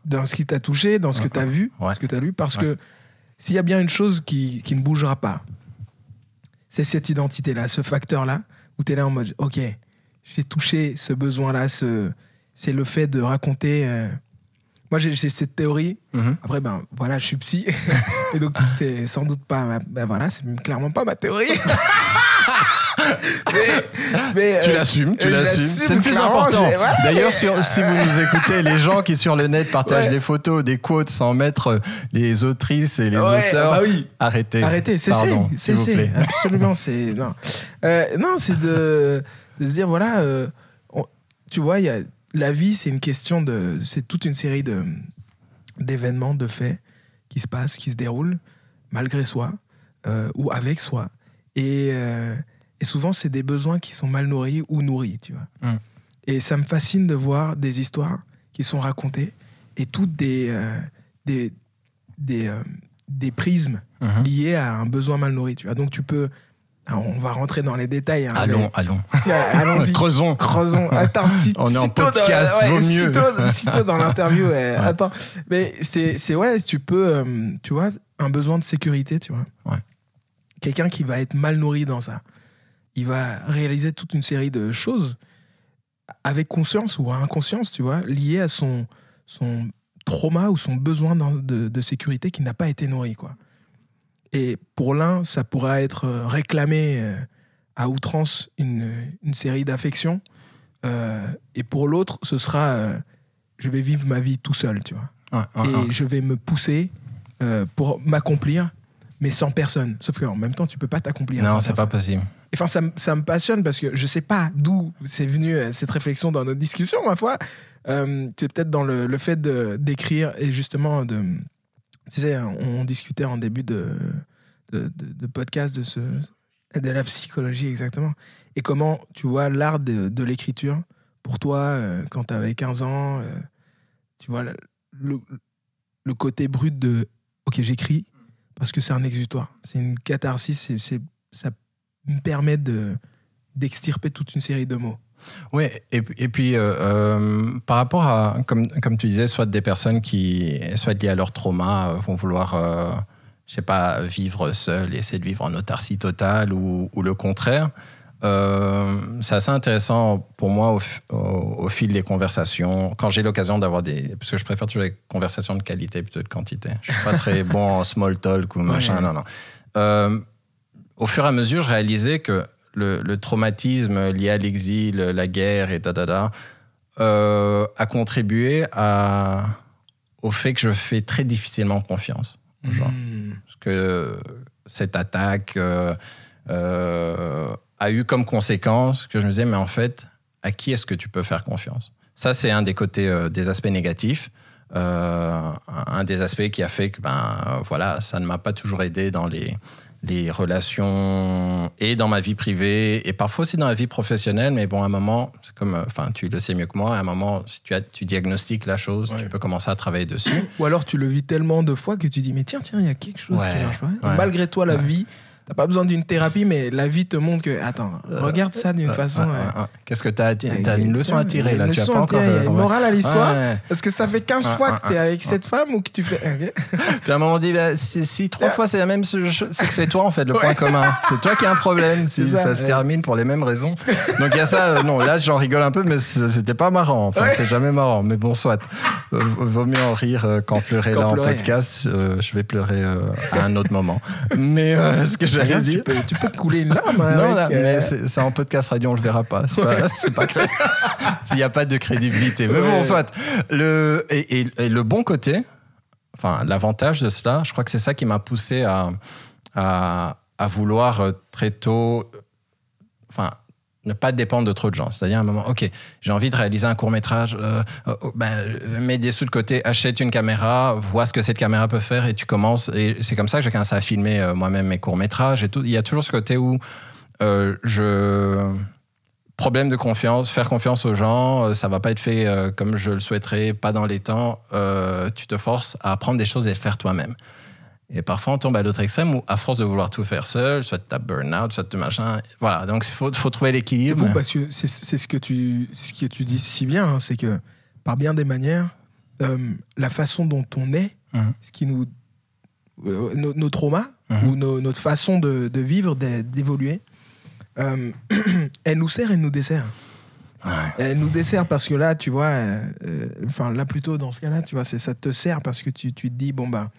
Speaker 1: dans ce qui t'a touché, dans ce que tu as vu, ce que tu as lu? Parce que s'il y a bien une chose qui, qui ne bougera pas, c'est cette identité-là, ce facteur-là, où tu es là en mode, ok, j'ai touché ce besoin-là, ce, c'est le fait de raconter. euh, Moi, j'ai cette théorie.
Speaker 2: Mhm.
Speaker 1: Après, ben voilà, je suis psy. Et donc, c'est sans doute pas. Ma, ben voilà, c'est clairement pas ma théorie. mais, mais,
Speaker 2: Tu
Speaker 1: euh,
Speaker 2: l'assumes, tu l'assumes.
Speaker 1: l'assume,
Speaker 2: C'est le plus important. D'ailleurs, si vous nous écoutez, les gens qui sur le net partagent
Speaker 1: Ouais.
Speaker 2: des photos, des quotes sans mettre les autrices et les
Speaker 1: Ouais,
Speaker 2: auteurs,
Speaker 1: bah oui.
Speaker 2: arrêtez.
Speaker 1: Arrêtez, cessez, cessez. Absolument, c'est non, Euh, non, c'est de, de se dire voilà, euh, on- tu vois, il y a la vie, c'est une question de, c'est toute une série de d'événements, de faits qui se passent, qui se déroulent malgré soi euh, ou avec soi, et, euh, et souvent c'est des besoins qui sont mal nourris ou nourris, tu vois.
Speaker 2: Mm.
Speaker 1: Et ça me fascine de voir des histoires qui sont racontées et toutes des euh, des des, des prismes
Speaker 2: Mhm.
Speaker 1: liés à un besoin mal nourri. Tu vois. Donc tu peux. Alors, on va rentrer dans les détails. hein,
Speaker 2: Allons, allons.
Speaker 1: Allons-y.
Speaker 2: Creusons.
Speaker 1: Creusons. Attends, si,
Speaker 2: On est en
Speaker 1: sitôt dans-
Speaker 2: podcast,
Speaker 1: ouais,
Speaker 2: vaut mieux.
Speaker 1: Sitôt, sitôt dans l'interview. ouais. Attends. Mais c'est, c'est ouais, tu peux, euh, tu vois, un besoin de sécurité, tu vois.
Speaker 2: Ouais.
Speaker 1: Quelqu'un qui va être mal nourri dans ça, il va réaliser toute une série de choses avec conscience ou à inconscience, tu vois, liées à son, son trauma ou son besoin d'en- de, de sécurité qui n'a pas été nourri, quoi. Et pour l'un, ça pourra être euh, réclamé euh, à outrance une, une série d'affections. Euh, et pour l'autre, ce sera euh, je vais vivre ma vie tout seul, tu vois. Et je vais me pousser euh, pour m'accomplir, mais sans personne. Sauf qu'en même temps, tu peux pas t'accomplir.
Speaker 2: Non, c'est pas possible.
Speaker 1: Enfin, ça, me- ça me passionne parce que je sais pas d'où c'est venu cette réflexion dans notre discussion, ma foi. C'est peut-être dans le, le fait d'écrire et justement de. Tu sais, on, discutait en début de, podcast de, la psychologie, exactement. Et comment, tu vois, l'art de, l'écriture, pour toi, euh, quand tu avais 15 ans, euh, tu vois, le, côté brut de OK, j'écris parce que c'est un exutoire. C'est une catharsis, ça me permet de, d'extirper toute une série de mots.
Speaker 2: Oui, et, puis- et puis euh, euh, par rapport à, comme, comme tu disais, soit des personnes qui, soit liées à leur trauma, euh, vont vouloir euh, je sais pas, vivre seul essayer de vivre en autarcie totale ou, ou le contraire. C'est assez intéressant pour moi au, f- au- au fil des conversations, quand j'ai l'occasion d'avoir des... Parce que je préfère toujours les conversations de qualité plutôt que de quantité. Je suis pas très bon en small talk ou machin,
Speaker 1: Ouais.
Speaker 2: non, non. Au fur et à mesure, je réalisais que le, le traumatisme lié à l'exil, la guerre et da da da, euh, a contribué à, au fait que je fais très difficilement confiance.
Speaker 1: Hmm.
Speaker 2: Parce que cette attaque euh, euh, a eu comme conséquence que je me disais, mais en fait, à qui est-ce que tu peux faire confiance? Ça, c'est un des côtés, euh, des aspects négatifs. Un des aspects qui a fait que, ben, voilà, ça ne m'a pas toujours aidé dans les, les relations et dans ma vie privée et parfois aussi dans la vie professionnelle. Mais bon, à un moment, c'est comme, euh, enfin, tu le sais mieux que moi, à un moment, si tu, as, tu diagnostiques la chose,
Speaker 1: Ouais.
Speaker 2: tu peux commencer à travailler dessus.
Speaker 1: Ou alors tu le vis tellement de fois que tu dis mais tiens tiens il y a quelque chose qui
Speaker 2: Ouais,
Speaker 1: marche pas.
Speaker 2: Ouais.
Speaker 1: malgré toi la vie t'as pas besoin d'une thérapie mais la vie te montre que attends regarde ça d'une
Speaker 2: Ouais,
Speaker 1: façon.
Speaker 2: ouais. Qu'est-ce que tu as
Speaker 1: Ouais,
Speaker 2: T'as une leçon à tirer là.
Speaker 1: une
Speaker 2: Tu as pas encore.
Speaker 1: il y a une morale à l'histoire. Parce que ça fait 15
Speaker 2: Ouais,
Speaker 1: fois que t'es avec cette femme ou que tu fais.
Speaker 2: Puis à un moment donné, bah, si, si trois fois c'est la même chose, c'est que c'est toi en fait le point commun. C'est toi qui as un problème si ça,
Speaker 1: ça,
Speaker 2: se termine pour les mêmes raisons. Donc il y a ça. euh, non, là j'en rigole un peu, mais c'était pas marrant. Enfin, c'est jamais marrant. Mais bon, soit. Euh, vaut mieux en rire euh, qu'en pleurer là
Speaker 1: pleurer.
Speaker 2: en podcast. Euh, je vais pleurer euh, à un autre moment. Mais euh, ce que j'allais
Speaker 1: Regarde,
Speaker 2: dire.
Speaker 1: tu, peux, tu peux couler une larme. hein,
Speaker 2: Non, là,
Speaker 1: euh,
Speaker 2: mais c'est c'est en podcast radio, on le verra pas. C'est pas, c'est pas cré- Il n'y a pas de crédibilité. Mais bon,
Speaker 1: Ouais.
Speaker 2: soit. Le, et, et- et le bon côté, enfin, l'avantage de cela, je crois que c'est ça qui m'a poussé à, à, à vouloir euh, très tôt, euh, enfin, ne pas dépendre de trop de gens. C'est-à-dire à un moment, ok, j'ai envie de réaliser un court métrage, euh, euh, ben, euh, mets des sous de côté, achète une caméra, vois ce que cette caméra peut faire et tu commences. Et c'est comme ça que j'ai commencé à filmer euh, moi-même mes courts métrages et tout. Il y a toujours ce côté où euh, je problème de confiance, faire confiance aux gens, ça va pas être fait comme je le souhaiterais, pas dans les temps. Tu te forces à apprendre des choses et faire toi-même. Et parfois, on tombe à l'autre extrême où, à force de vouloir tout faire seul, soit tu as burn-out, soit tu machin. Voilà, donc il faut, faut trouver
Speaker 1: C'est
Speaker 2: l'équilibre.
Speaker 1: fou parce que c'est c'est ce que tu ce que tu dis si bien, hein, c'est que par bien des manières, euh, la façon dont on est,
Speaker 2: Mhm.
Speaker 1: ce qui nous euh, nos, nos traumas
Speaker 2: Mhm.
Speaker 1: ou nos- notre façon de, de vivre, d'é- d'évoluer, euh, elle nous sert et nous dessert.
Speaker 2: Ouais.
Speaker 1: Elle nous dessert parce que là, tu vois, enfin là plutôt dans ce cas-là, tu vois, c'est ça te sert parce que tu, tu te dis bon bah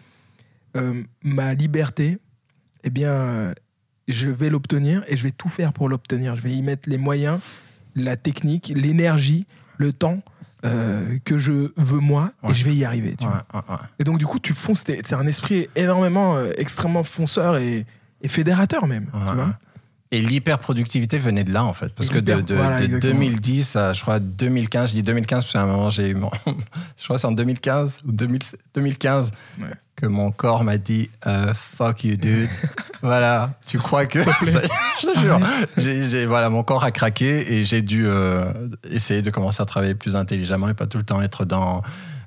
Speaker 1: euh, ma liberté, eh bien, je vais l'obtenir et je vais tout faire pour l'obtenir. Je vais y mettre les moyens, la technique, l'énergie, le temps euh, que je veux moi
Speaker 2: Ouais.
Speaker 1: et je vais y arriver. Tu
Speaker 2: Ouais,
Speaker 1: vois.
Speaker 2: ouais, ouais.
Speaker 1: Et donc du coup, tu fonces. C'est un esprit énormément, euh, extrêmement fonceur et, et fédérateur même. Tu vois.
Speaker 2: Et l'hyperproductivité venait de là, en fait. Parce que de,
Speaker 1: L'hyper-
Speaker 2: de-
Speaker 1: voilà,
Speaker 2: de
Speaker 1: exactement.
Speaker 2: 2010 à, je crois, 2015, je dis 2015 parce qu'à un moment, j'ai eu mon. je crois que c'est en 2015 ou 2000 2015
Speaker 1: Ouais.
Speaker 2: Que mon corps m'a dit euh, Fuck you, dude. voilà, tu crois que. ça- je te jure. J'ai- j'ai- voilà, mon corps a craqué et j'ai dû euh, essayer de commencer à travailler plus intelligemment et pas tout le temps être dans.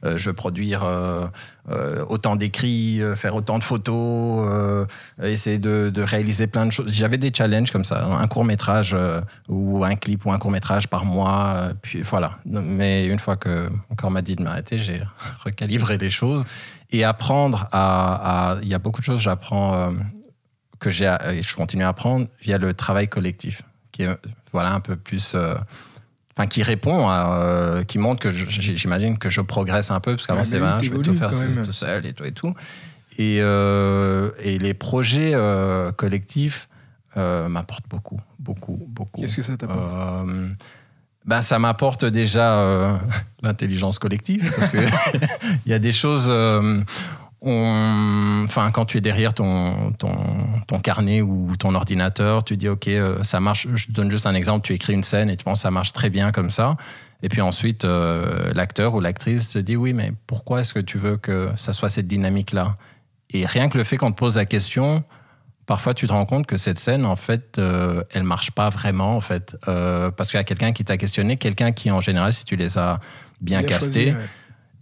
Speaker 2: Euh, je veux produire euh, euh, autant d'écrits, faire autant de photos, essayer de, réaliser plein de choses. J'avais des challenges comme ça, un court métrage ou un clip ou un court métrage par mois. puis voilà. Mais une fois que mon corps m'a dit de m'arrêter, j'ai recalibré les choses et apprendre à. Il y a beaucoup de choses que j'apprends que j'ai je continue à apprendre via le travail collectif, qui est voilà un peu plus. Enfin, qui répond, à, euh, qui montre que j'imagine que je progresse un peu, parce qu'avant c'était ben, je vais tout faire tout seul et tout et tout. Et, euh, et les projets euh, collectifs m'apportent beaucoup, beaucoup, beaucoup.
Speaker 1: Qu'est-ce que ça t'apporte?
Speaker 2: Ben, ça m'apporte déjà euh, l'intelligence collective, parce que il y a des choses. euh, Enfin, quand tu es derrière ton, ton, ton carnet ou ton ordinateur, tu dis OK, euh, ça marche. Je donne juste un exemple. Tu écris une scène et tu penses ça marche très bien comme ça. Et puis ensuite, euh, l'acteur ou l'actrice te dit oui, mais pourquoi est-ce que tu veux que ça soit cette dynamique-là? Et rien que le fait qu'on te pose la question, parfois tu te rends compte que cette scène, en fait, euh, elle marche pas vraiment, en fait, Euh, parce qu'il y a quelqu'un qui t'a questionné, quelqu'un qui, en général, si tu les as bien,
Speaker 1: Bien
Speaker 2: castés,
Speaker 1: choisi,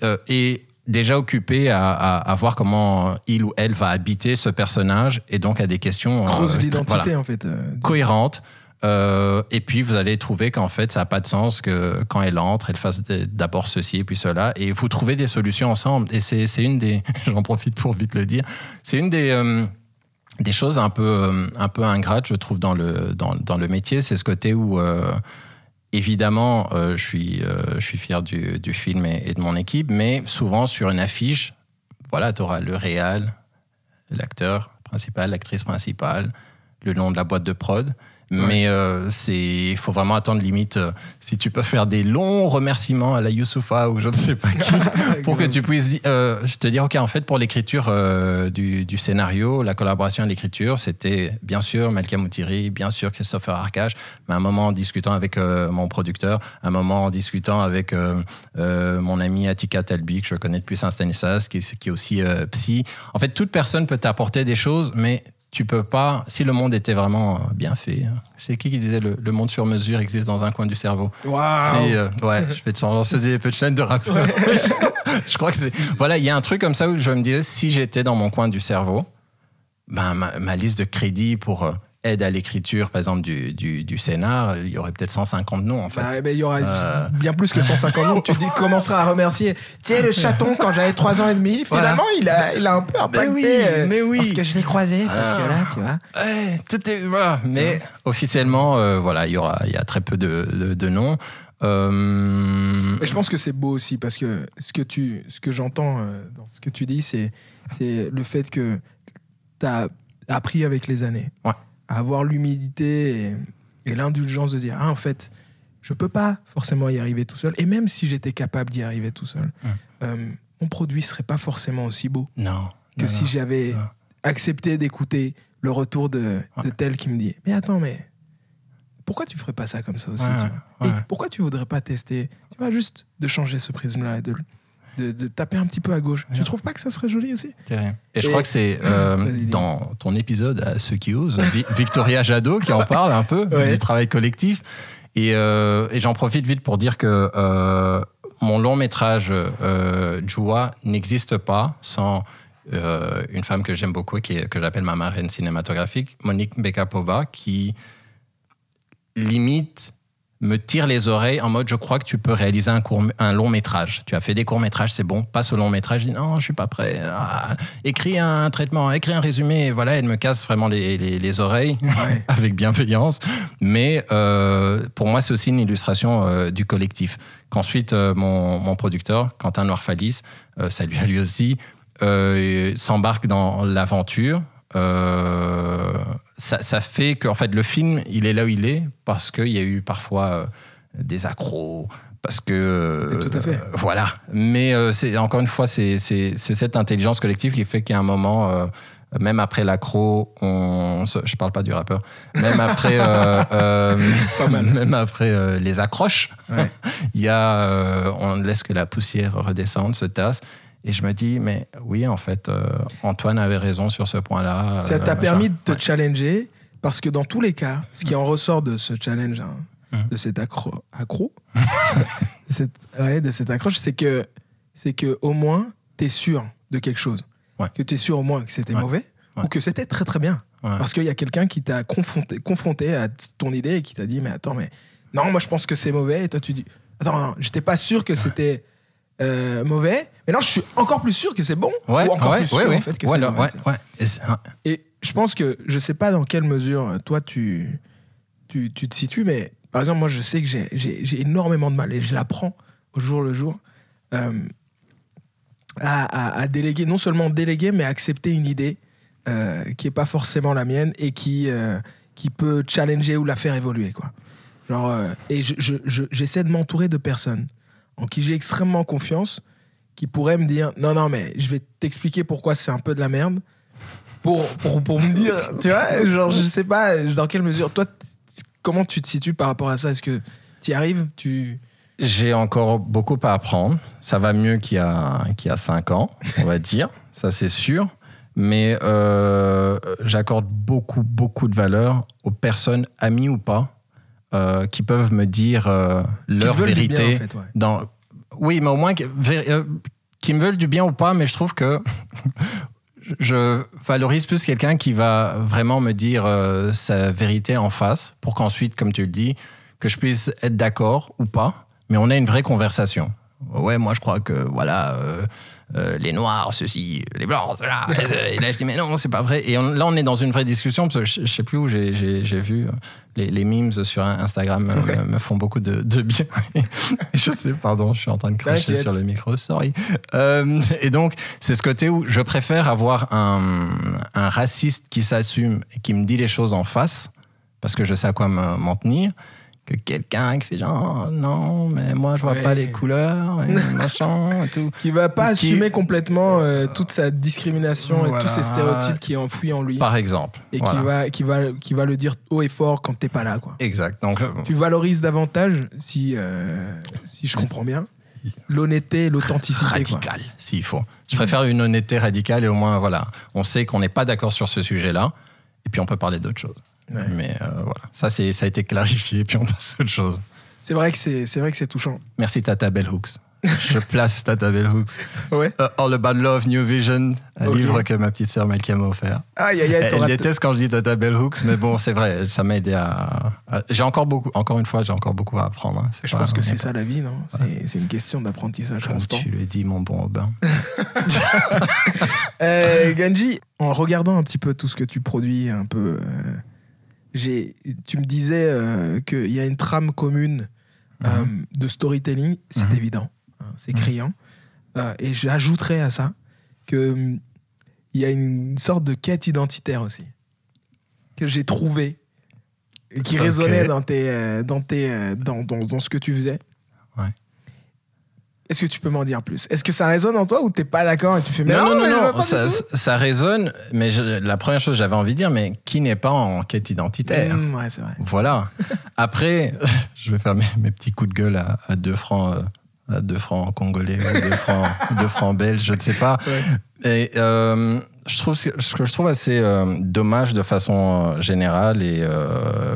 Speaker 1: ouais.
Speaker 2: est déjà occupé à, à- à voir comment il ou elle va habiter ce personnage, et donc a des questions euh,
Speaker 1: Creuse
Speaker 2: tr-
Speaker 1: l'identité
Speaker 2: voilà,
Speaker 1: en fait. euh,
Speaker 2: cohérentes. Euh, et puis vous allez trouver qu'en fait ça n'a pas de sens que quand elle entre, elle fasse d'abord ceci et puis cela. Et vous trouvez des solutions ensemble. Et c'est une des, j'en profite pour vite le dire, c'est une des, euh, des choses un peu, euh, un peu ingrates, je trouve, dans le, dans, dans le métier. C'est ce côté où, évidemment, je, suis, je suis fier du, du film et, de mon équipe, mais souvent sur une affiche, voilà, tu auras le réal, l'acteur principal, l'actrice principale, le nom de la boîte de prod. Mais euh, c'est, il faut vraiment attendre limite euh, si tu peux faire des longs remerciements à la Youssoufa ou je ne sais pas qui pour que tu puisses euh, je te dire ok en fait pour l'écriture euh, du, du, scénario, la collaboration à l'écriture, c'était bien sûr Melka Moutiri, bien sûr Christopher Arcage, mais un moment en discutant avec mon producteur, un moment en discutant avec mon ami Atika Talbi que je connais depuis Saint-Stanislas, qui, qui est aussi psy. En fait, toute personne peut t'apporter des choses, mais tu peux pas, si le monde était vraiment bien fait, c'est qui qui disait le, le, monde sur mesure existe dans un coin du cerveau
Speaker 1: wow.
Speaker 2: Euh, ouais, je vais te lancer des punchlines de rap. je crois que c'est. Voilà, il y a un truc comme ça où je me disais, si j'étais dans mon coin du cerveau, ben, ma, ma liste de crédits pour euh, aide à l'écriture, par exemple, du, du, du, scénar, il y aurait peut-être 150 noms, en fait.
Speaker 1: Ah, mais il y aurait euh... bien plus que 150 noms. Tu dis, commenceras à remercier? Tiens, le chaton, quand j'avais 3 ans et demi, finalement, voilà. il, a, il a un peu impacté.
Speaker 2: Mais oui, mais oui.
Speaker 1: Parce que je l'ai croisé, parce que là, tu vois.
Speaker 2: Ouais, tout est, voilà. Mais officiellement, euh, voilà, il y aura, il y a très peu de, de, de noms.
Speaker 1: Euh... Je pense que c'est beau aussi parce que ce que tu, ce que j'entends euh, dans ce que tu dis, c'est, c'est le fait que tu as appris avec les années.
Speaker 2: Ouais
Speaker 1: à avoir l'humilité et, et l'indulgence de dire ah en fait je peux pas forcément y arriver tout seul et même si j'étais capable d'y arriver tout seul
Speaker 2: mmh.
Speaker 1: euh, mon produit serait pas forcément aussi beau
Speaker 2: non,
Speaker 1: que
Speaker 2: non,
Speaker 1: si
Speaker 2: non,
Speaker 1: j'avais accepté d'écouter le retour de,
Speaker 2: Ouais.
Speaker 1: de tel qui me dit mais attends mais pourquoi tu ferais pas ça comme ça aussi
Speaker 2: Ouais,
Speaker 1: tu vois?
Speaker 2: ouais.
Speaker 1: et pourquoi tu voudrais pas tester? Tu vois juste de changer ce prisme là et de, de, de taper un petit peu à gauche
Speaker 2: Ouais.
Speaker 1: tu trouves pas que ça serait joli aussi
Speaker 2: Terrible. Et, je
Speaker 1: Et-
Speaker 2: crois que c'est euh,
Speaker 1: Vas-y, dis.
Speaker 2: dans ton épisode à ceux qui osent, Vi- Victoria Jadot qui en parle un peu
Speaker 1: Ouais.
Speaker 2: du travail collectif. Et, euh, et j'en profite vite pour dire que euh, mon long métrage euh, Jua n'existe pas sans euh, une femme que j'aime beaucoup, qui est- que j'appelle ma marraine cinématographique, Monique Bekapova, qui limite me tire les oreilles en mode je crois que tu peux réaliser un, court, un long métrage. Tu as fait des courts métrages, c'est bon. Passe au long métrage. Je dis non, je suis pas prêt. Ah, écris un traitement, écris un résumé. Et voilà, elle me casse vraiment les, les, les oreilles
Speaker 1: Ouais.
Speaker 2: avec bienveillance. Mais euh, pour moi, c'est aussi une illustration euh, du collectif. Qu'ensuite, euh, mon, mon producteur, Quentin Noirfalis, euh, salut à lui aussi, s'embarque dans l'aventure. Euh, ça, ça fait que en fait le film il est là où il est parce qu'il y a eu parfois euh, des accros parce que
Speaker 1: Mais tout à fait.
Speaker 2: euh, voilà mais euh, c'est encore une fois c'est cette intelligence collective qui fait qu'à un moment euh, même après l'accro, on, se- je parle pas du rappeur, même après, euh, euh, même après euh, les accroches,
Speaker 1: Ouais.
Speaker 2: il y a, euh, on laisse que la poussière redescende, se tasse. Et je me dis, mais oui, en fait, euh, Antoine avait raison sur ce point-là.
Speaker 1: Ça
Speaker 2: euh,
Speaker 1: t'a
Speaker 2: machin.
Speaker 1: permis de te
Speaker 2: Ouais.
Speaker 1: challenger parce que dans tous les cas, ce qui en ressort de ce challenge, hein,
Speaker 2: Mhm.
Speaker 1: de cet accro, accro de, cette, ouais, de cette accroche, c'est que, c'est que au moins, tu es sûr de quelque chose.
Speaker 2: Ouais.
Speaker 1: Que tu es sûr au moins que c'était mauvais ou que c'était très très bien. Parce qu'il y a quelqu'un qui t'a confronté, confronté à ton idée et qui t'a dit, mais attends, mais non, moi je pense que c'est mauvais. Et toi tu dis, attends, non, j'étais pas sûr que c'était euh, mauvais, mais non, je suis encore plus sûr que c'est bon.
Speaker 2: Ouais,
Speaker 1: ou encore
Speaker 2: ouais,
Speaker 1: plus
Speaker 2: ouais,
Speaker 1: sûr
Speaker 2: ouais.
Speaker 1: en fait que c'est
Speaker 2: là. Et
Speaker 1: je pense que je sais pas dans quelle mesure euh, toi tu, tu, tu te situes, mais par exemple, moi je sais que j'ai- énormément de mal et je l'apprends au jour le jour euh, à, à- à déléguer, non seulement déléguer, mais accepter une idée euh, qui est pas forcément la mienne et qui, euh, qui peut challenger ou la faire évoluer. Quoi. Genre, euh, et je- je- je- j'essaie de m'entourer de personnes en qui j'ai extrêmement confiance qui pourraient me dire non, non, mais je vais t'expliquer pourquoi c'est un peu de la merde. Pour, pour, pour me dire, tu vois, genre, je sais pas dans quelle mesure. Toi, comment tu te situes par rapport à ça? Est-ce que tu y arrives? Tu...
Speaker 2: J'ai encore beaucoup à apprendre. Ça va mieux qu'il y a, qu'il y a cinq ans, on va dire. Ça, c'est sûr. Mais euh, j'accorde beaucoup, beaucoup de valeur aux personnes, amies ou pas, euh, qui peuvent me dire euh, leur vérité.
Speaker 1: bien, en fait, ouais.
Speaker 2: dans... Oui, mais au moins, euh, qui me veulent du bien ou pas, mais je trouve que je valorise plus quelqu'un qui va vraiment me dire euh, sa vérité en face pour qu'ensuite, comme tu le dis, que je puisse être d'accord ou pas, mais on a une vraie conversation. Ouais, moi je crois que voilà, euh, euh, les noirs, ceci, les blancs, cela. et là je dis mais non, c'est pas vrai. Et on- là on est dans une vraie discussion parce que je, je sais plus où j'ai- vu euh, les, les memes sur Instagram me, me font beaucoup de, de bien. Je sais, pardon, je suis en train de cracher sur le micro, sorry. Euh, et donc c'est ce côté où je préfère avoir un, un raciste qui s'assume et qui me dit les choses en face parce que je sais à quoi me- m'en tenir que quelqu'un qui fait genre non mais moi je vois
Speaker 1: Ouais.
Speaker 2: pas les couleurs et machin et tout
Speaker 1: Qui va pas
Speaker 2: Qui-
Speaker 1: assumer complètement euh, toute sa discrimination et tous ces stéréotypes qui est enfouis en lui.
Speaker 2: par exemple
Speaker 1: Et
Speaker 2: Voilà.
Speaker 1: qui, va, qui, va, qui va le dire haut et fort quand t'es pas là. Quoi.
Speaker 2: exact donc euh,
Speaker 1: Tu valorises davantage, si, euh, si je comprends bien, l'honnêteté et l'authenticité. quoi.
Speaker 2: radical s'il faut je préfère une honnêteté radicale et au moins voilà on sait qu'on n'est pas d'accord sur ce sujet là et puis on peut parler d'autre chose
Speaker 1: Ouais.
Speaker 2: mais euh, voilà ça c'est ça a été clarifié puis on passe à autre chose
Speaker 1: C'est vrai que c'est c'est vrai que c'est touchant.
Speaker 2: merci Tata Bell Hooks je place Tata Bell Hooks
Speaker 1: Ouais.
Speaker 2: Euh, All About Love New Vision un livre que ma petite sœur Malcolm m'a offert
Speaker 1: Aïe aïe aïe.
Speaker 2: Elle déteste quand je dis Tata Bell Hooks, mais bon, c'est vrai, ça m'a aidé à. à- J'ai encore beaucoup, encore une fois, j'ai encore beaucoup à apprendre. hein.
Speaker 1: Je pense que c'est
Speaker 2: est
Speaker 1: ça la vie, non? C'est c'est une question d'apprentissage constant.
Speaker 2: tu le dis, mon bon Aubin.
Speaker 1: Euh, Ganji, en regardant un petit peu tout ce que tu produis, un peu, euh, j'ai, tu me disais euh, qu'il y a une trame commune euh, de storytelling, c'est
Speaker 2: Mhm.
Speaker 1: évident, hein, c'est criant. Euh, et j'ajouterais à ça que hum, il y a une sorte de quête identitaire aussi que j'ai trouvé et qui résonnait dans tes, dans tes, dans, dans, dans ce que tu faisais.
Speaker 2: Ouais.
Speaker 1: Est-ce que tu peux m'en dire plus? Est-ce que ça résonne en toi ou t'es pas d'accord et tu fais mais
Speaker 2: non, non, non, non, ça, résonne, mais je- la première chose que j'avais envie de dire, mais qui n'est pas en quête identitaire?
Speaker 1: Mm, ouais, c'est vrai.
Speaker 2: Voilà. Après, je vais faire mes, mes petits coups de gueule à, à deux francs. euh, à deux francs congolais ou deux francs, deux francs belges, je ne sais pas.
Speaker 1: Ouais.
Speaker 2: Et euh, je trouve ce que je trouve assez euh, dommage de façon euh, générale et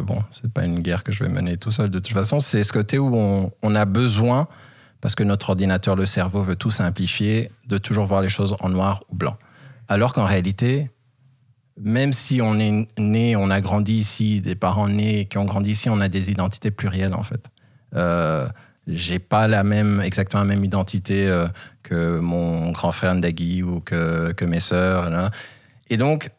Speaker 2: bon, c'est pas une guerre que je vais mener tout seul de toute façon. C'est ce côté où on, on a besoin parce que notre ordinateur, le cerveau veut tout simplifier, de toujours voir les choses en noir ou blanc. Alors qu'en réalité, même si on est né, on a grandi ici, des parents nés qui ont grandi ici, on a des identités plurielles en fait. Euh, j'ai pas la même, exactement la même identité euh, que mon grand frère Ndagui ou que, mes sœurs. là. Et donc,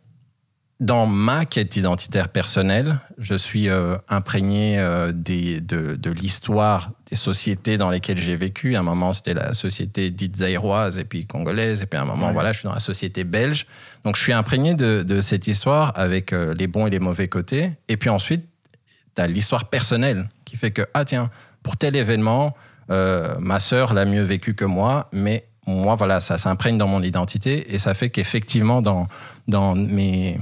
Speaker 2: dans ma quête identitaire personnelle, je suis euh, imprégné euh, des, de, de l'histoire des sociétés dans lesquelles j'ai vécu. À un moment, c'était la société dite zaïroise et puis congolaise. Et puis à un moment,
Speaker 1: Ouais.
Speaker 2: voilà, je suis dans la société belge. Donc, je suis imprégné de, de cette histoire avec euh, les bons et les mauvais côtés. Et puis ensuite, tu as l'histoire personnelle qui fait que, ah tiens, pour tel événement, euh, ma sœur l'a mieux vécu que moi, mais moi, voilà, ça s'imprègne dans mon identité et ça fait qu'effectivement, dans, dans, mes,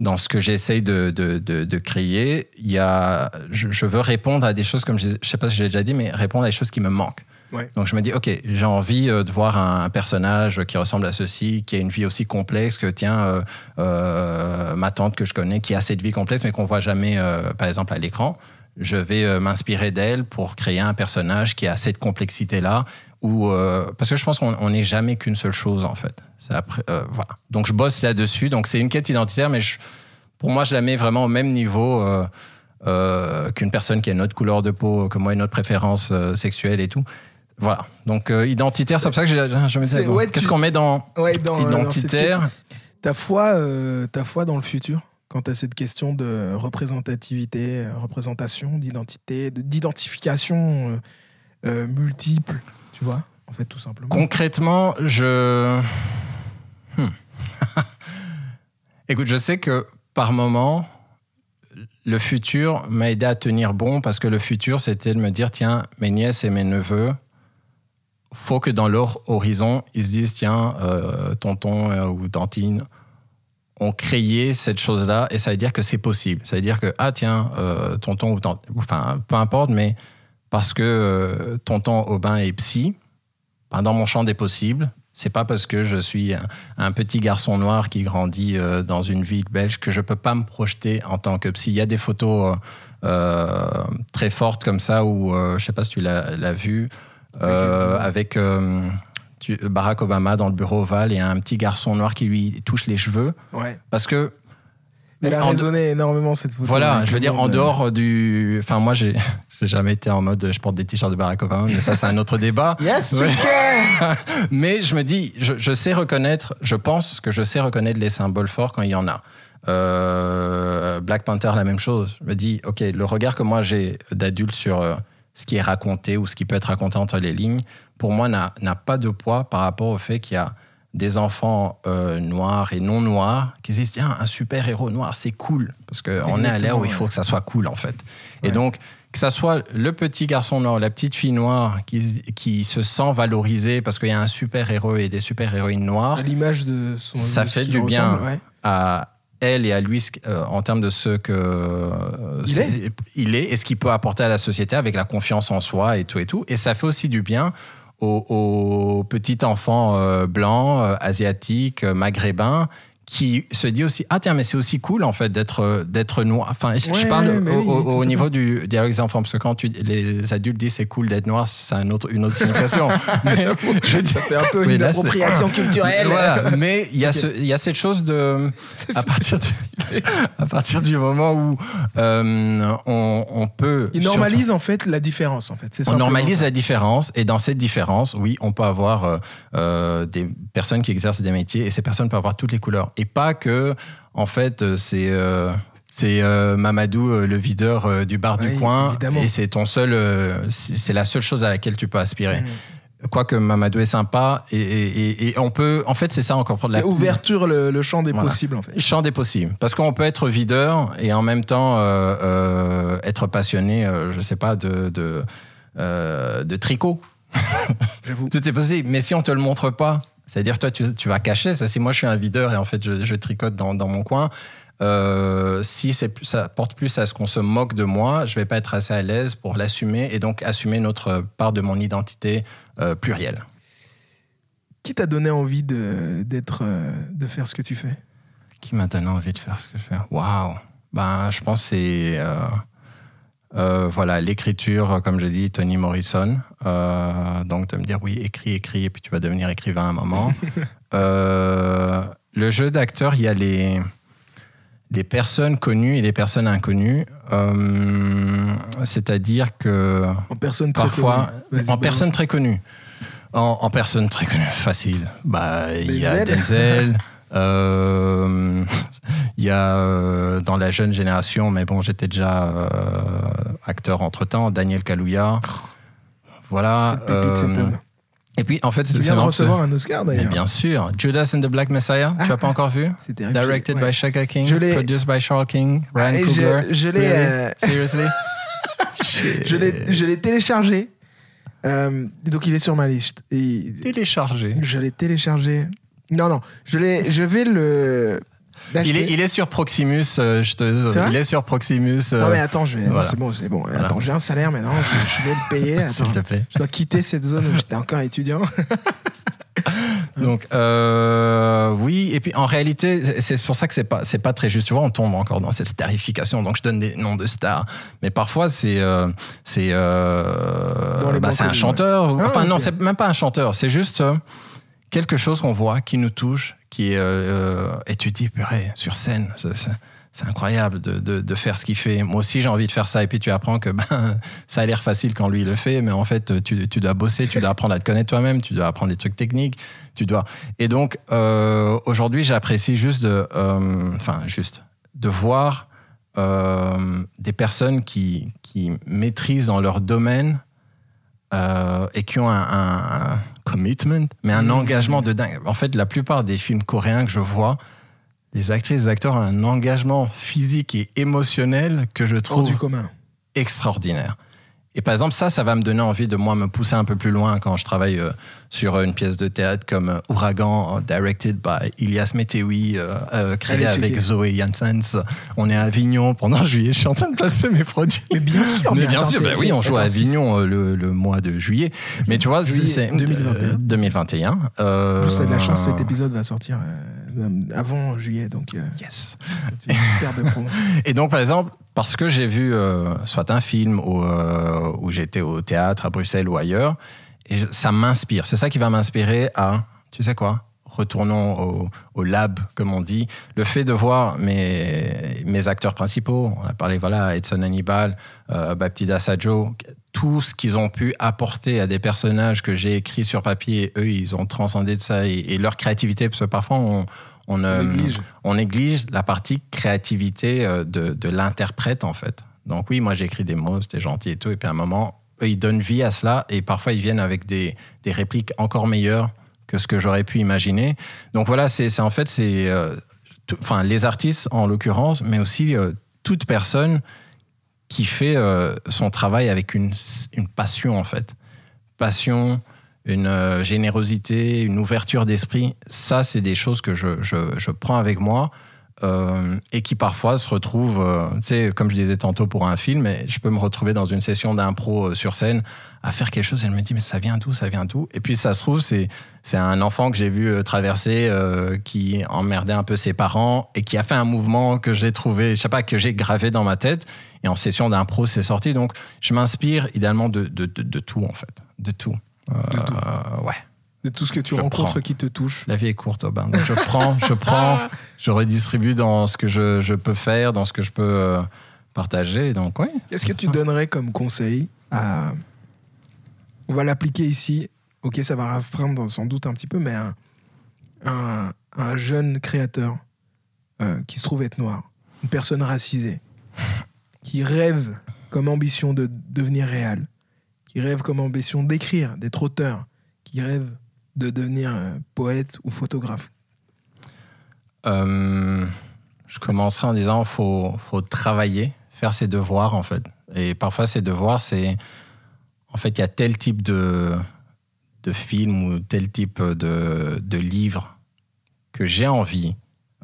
Speaker 2: dans ce que j'essaye de, de, de, de créer, il y a, je, je veux répondre à des choses, comme je ne sais pas si j'ai déjà dit, mais répondre à des choses qui me manquent.
Speaker 1: Ouais.
Speaker 2: Donc je me dis, ok, j'ai envie euh, de voir un, personnage qui ressemble à ceci, qui a une vie aussi complexe que, tiens, euh, euh, ma tante que je connais, qui a cette vie complexe, mais qu'on voit jamais, euh, par exemple, à l'écran. Je vais m'inspirer d'elle pour créer un personnage qui a cette complexité-là, ou euh, parce que je pense qu'on on n'est jamais qu'une seule chose en fait. Après, euh, voilà. Donc je bosse là-dessus. Donc c'est une quête identitaire, mais je- pour moi je la mets vraiment au même niveau euh, qu'une personne qui a une autre couleur de peau que moi, une autre préférence sexuelle et tout. Voilà. Donc identitaire, c'est pour ça que j'ai- je
Speaker 1: C'est-
Speaker 2: disais, bon,
Speaker 1: ouais,
Speaker 2: qu'est-ce qu'on met dans
Speaker 1: Ouais, dans, dans cette
Speaker 2: identitaire
Speaker 1: ta foi, ta foi dans le futur, quant à cette question de représentativité, représentation, d'identité, de- d'identification multiple, tu vois, en fait, tout simplement.
Speaker 2: Concrètement, je. Hmm. Écoute, je sais que par moment, le futur m'a aidé à tenir bon parce que le futur, c'était de me dire tiens, mes nièces et mes neveux, faut que dans leur horizon, ils se disent tiens, euh, tonton euh, ou tantine ont créé cette chose-là et ça veut dire que c'est possible. Ça veut dire que ah tiens, euh, tonton ou tantine, enfin peu importe, mais parce que euh, tonton Aubin est psy, ben, dans mon champ des possibles. C'est pas parce que je suis un, un petit garçon noir qui grandit euh, dans une ville belge que je peux pas me projeter en tant que psy. Il y a des photos euh, euh, très fortes comme ça où je sais pas si tu l'as vu avec tu- Barack Obama dans le bureau ovale et un petit garçon noir qui lui touche les cheveux.
Speaker 1: Ouais.
Speaker 2: Parce que
Speaker 1: Elle a
Speaker 2: en-
Speaker 1: résonné énormément cette photo.
Speaker 2: voilà, je veux dire, en dehors du. Enfin, moi, j'ai j'ai jamais été en mode je porte des t-shirts de Barack Obama, mais ça, c'est un autre débat.
Speaker 1: Yes, we can
Speaker 2: Mais je me dis, je, je sais reconnaître, je pense que je sais reconnaître les symboles forts quand il y en a. Euh, Black Panther, la même chose. Je me dis, OK, le regard que moi j'ai d'adulte sur euh, ce qui est raconté ou ce qui peut être raconté entre les lignes, pour moi, n'a pas de poids par rapport au fait qu'il y a des enfants euh, noirs et non noirs qui se disent, tiens, un super héros noir, c'est cool. Parce qu'on est à l'ère où il faut que ça soit cool, en fait. Et donc, que ça soit le petit garçon noir, la petite fille noire qui, qui se sent valorisé parce qu'il y a un super héros et des super héroïnes noires,
Speaker 1: À l'image de son.
Speaker 2: Ça
Speaker 1: de
Speaker 2: fait du bien.
Speaker 1: ressemble, ouais.
Speaker 2: à elle et à lui euh, en termes de ce que euh,
Speaker 1: Il
Speaker 2: c'est- il est et ce qu'il peut apporter à la société avec la confiance en soi et tout et tout. Et ça fait aussi du bien aux, aux petits enfants euh, blancs, euh, asiatiques, euh, maghrébins qui se dit aussi ah tiens mais c'est aussi cool en fait d'être euh, d'être noir enfin je- parle au,
Speaker 1: oui,
Speaker 2: au- au
Speaker 1: totalement.
Speaker 2: niveau du dialogue des enfants? Parce que quand tu, les adultes disent c'est cool d'être noir c'est un autre, une autre signification mais je
Speaker 1: Ça fait un peu une appropriation culturelle.
Speaker 2: voilà mais il y a ce, il y a cette chose de à
Speaker 1: ça.
Speaker 2: partir du, à partir du moment où euh, on, on peut
Speaker 1: Il normalise en fait la différence en fait. C'est
Speaker 2: on
Speaker 1: simplement
Speaker 2: normalise
Speaker 1: ça.
Speaker 2: la différence et dans cette différence, oui, on peut avoir euh, des personnes qui exercent des métiers et ces personnes peuvent avoir toutes les couleurs et pas que en fait euh, c'est euh, c'est euh, Mamadou le videur du bar
Speaker 1: Oui,
Speaker 2: du coin
Speaker 1: évidemment.
Speaker 2: et c'est ton seul c'est la seule chose à laquelle tu peux aspirer.
Speaker 1: Mhm.
Speaker 2: Quoique Mamadou est sympa et, et- et- et on peut en fait c'est ça encore pour de la
Speaker 1: ouverture le, le champ des
Speaker 2: Voilà.
Speaker 1: possibles en fait.
Speaker 2: Champ des possibles. Parce qu'on peut être videur et en même temps euh, euh, être passionné, euh, je sais pas, de, de, de tricot. Tout est possible. Mais si on te le montre pas, c'est-à-dire toi, tu, tu vas cacher ça. Si moi, je suis un videur et en fait, je, je tricote dans, dans mon coin, euh, si ça porte plus à ce qu'on se moque de moi, je vais pas être assez à l'aise pour l'assumer et donc assumer notre part de mon identité euh, plurielle.
Speaker 1: Qui t'a donné envie de d'être euh, de faire ce que tu fais?
Speaker 2: Qui m'a donné envie de faire ce que je fais? Waouh Ben, je pense que c'est euh, euh, voilà l'écriture, euh, comme je dis, Tony Morrison. Euh, donc de me dire oui, écris, écris, et puis tu vas devenir écrivain à un moment. Euh, le jeu d'acteur, il y a les les personnes connues et les personnes inconnues. C'est-à-dire que
Speaker 1: En personne très
Speaker 2: parfois,
Speaker 1: connue.
Speaker 2: En personne très connue. En, en personne très connue, facile. Bah, il y a
Speaker 1: Denzel.
Speaker 2: Euh, Il y a euh, dans la jeune génération, mais bon, j'étais déjà euh, acteur entre temps, Daniel Kaluuya. Voilà. Et puis, en fait, c'est que-
Speaker 1: recevoir un Oscar
Speaker 2: mais
Speaker 1: d'ailleurs.
Speaker 2: bien sûr. Judas and the Black Messiah, tu
Speaker 1: Ah.
Speaker 2: l'as pas encore vu? Directed
Speaker 1: Ouais.
Speaker 2: by Shaka King,
Speaker 1: Je
Speaker 2: produced by Charles King, Ryan
Speaker 1: Et
Speaker 2: Coogler.
Speaker 1: je, je l'ai,
Speaker 2: Really? Seriously?
Speaker 1: je l'ai, je l'ai téléchargé. Euh, donc il est sur ma liste. Et
Speaker 2: Téléchargé.
Speaker 1: je l'ai téléchargé. Non non, je je vais le.
Speaker 2: Il est,
Speaker 1: l'acheter.
Speaker 2: il est sur Proximus, euh, je te, il est sur Proximus. euh,
Speaker 1: Non mais attends, je vais. non,
Speaker 2: voilà.
Speaker 1: c'est bon, c'est bon.
Speaker 2: Voilà.
Speaker 1: Attends, j'ai un salaire maintenant. Je, je vais le payer.
Speaker 2: S'il te plaît.
Speaker 1: je dois quitter cette zone où j'étais encore étudiant.
Speaker 2: Donc euh, oui, et puis en réalité, c'est pour ça que c'est pas c'est pas très juste. Tu vois, on tombe encore dans cette starification. Donc je donne des noms de stars, mais parfois c'est euh, c'est euh, bah, un chanteur.
Speaker 1: ouais.
Speaker 2: Enfin
Speaker 1: Ah,
Speaker 2: non, c'est même pas un chanteur. C'est juste euh, quelque chose qu'on voit, qui nous touche, qui euh, et tu dis purée sur scène. c'est- incroyable de, faire ce qu'il fait. Moi aussi, j'ai envie de faire ça. Et puis, tu apprends que ben, ça a l'air facile quand lui le fait, mais en fait, tu, dois bosser, tu dois apprendre à te connaître toi-même, tu dois apprendre des trucs techniques, tu dois. Et donc, euh, aujourd'hui, j'apprécie juste de, euh, juste de voir euh, des personnes qui, qui maîtrisent dans leur domaine euh, et qui ont un, un- un commitment, mais un
Speaker 1: Mmh.
Speaker 2: engagement de dingue. En fait, la plupart des films coréens que je vois, les actrices et les acteurs ont un engagement physique et émotionnel que je trouve
Speaker 1: du commun.
Speaker 2: extraordinaire. Et par exemple, ça, ça va me donner envie de moi me pousser un peu plus loin quand je travaille euh, sur une pièce de théâtre comme euh, Ouragan, euh, directed by Ilias Metewi, euh, euh, créé
Speaker 1: Allez
Speaker 2: avec. Zoé Janssens. On est à Avignon pendant juillet. Je suis en train de placer mes produits.
Speaker 1: Mais bien sûr.
Speaker 2: Mais
Speaker 1: mais
Speaker 2: bien
Speaker 1: attends,
Speaker 2: sûr, bah oui, on joue à
Speaker 1: attends,
Speaker 2: Avignon le, le mois de juillet. Mais tu vois, c'est
Speaker 1: 2021.
Speaker 2: euh, 2021. euh,
Speaker 1: En plus, de la chance, cet épisode va sortir avant juillet, donc
Speaker 2: Yes.
Speaker 1: une super de promo.
Speaker 2: Et donc, par exemple, parce que j'ai vu euh, soit un film ou, euh, où j'étais au théâtre à Bruxelles ou ailleurs, Et ça m'inspire. C'est ça qui va m'inspirer à, tu sais quoi Retournons au, lab, comme on dit. Le fait de voir mes, acteurs principaux, on a parlé, voilà, Edson Hannibal, euh, Baptida tout ce qu'ils ont pu apporter à des personnages que j'ai écrits sur papier, eux, ils ont transcendé tout ça et, et leur créativité, parce que parfois, on, on, euh,
Speaker 1: Néglige.
Speaker 2: on néglige la partie créativité euh, de, de l'interprète, en fait. Donc oui, moi, j'ai écrit des mots, c'était gentil et tout, et puis à un moment, eux, ils donnent vie à cela, et parfois, ils viennent avec des, des répliques encore meilleures que ce que j'aurais pu imaginer. Donc voilà, c'est en fait, c'est... euh, Enfin, les artistes, en l'occurrence, mais aussi euh, toute personne qui fait euh, son travail avec une, une passion, en fait. Passion, une euh, générosité, une ouverture d'esprit. Ça, c'est des choses que je, prends avec moi euh, et qui parfois se retrouvent, euh, tu sais, comme je disais tantôt pour un film, je peux me retrouver dans une session d'impro sur scène à faire quelque chose et elle me dit, mais ça vient d'où, ça vient d'où? Et puis ça se trouve, c'est, un enfant que j'ai vu traverser qui emmerdait un peu ses parents et qui a fait un mouvement que j'ai trouvé, je sais pas, que j'ai gravé dans ma tête. Et en session d'impro, c'est sorti. Donc, je m'inspire idéalement de, de tout, en fait. De tout. Euh,
Speaker 1: De tout.
Speaker 2: ouais.
Speaker 1: De tout ce que tu
Speaker 2: Je
Speaker 1: rencontres
Speaker 2: prends.
Speaker 1: qui te touche.
Speaker 2: La vie est courte, Aubin. Donc, je prends, je prends, je redistribue dans ce que je, je peux faire, dans ce que je peux euh, partager. Donc, oui.
Speaker 1: Qu'est-ce que tu donnerais comme conseil à. On va l'appliquer ici. Ok, ça va restreindre sans doute un petit peu, mais un, un, un jeune créateur euh, qui se trouve être noir, une personne racisée, qui rêve comme ambition de devenir réel, qui rêve comme ambition d'écrire, d'être auteur, qui rêve de devenir euh, poète ou photographe.
Speaker 2: Euh, je commencerai en disant faut faut travailler, faire ses devoirs en fait. Et parfois ces devoirs c'est en fait il y a tel type de de film ou tel type de de livre que j'ai envie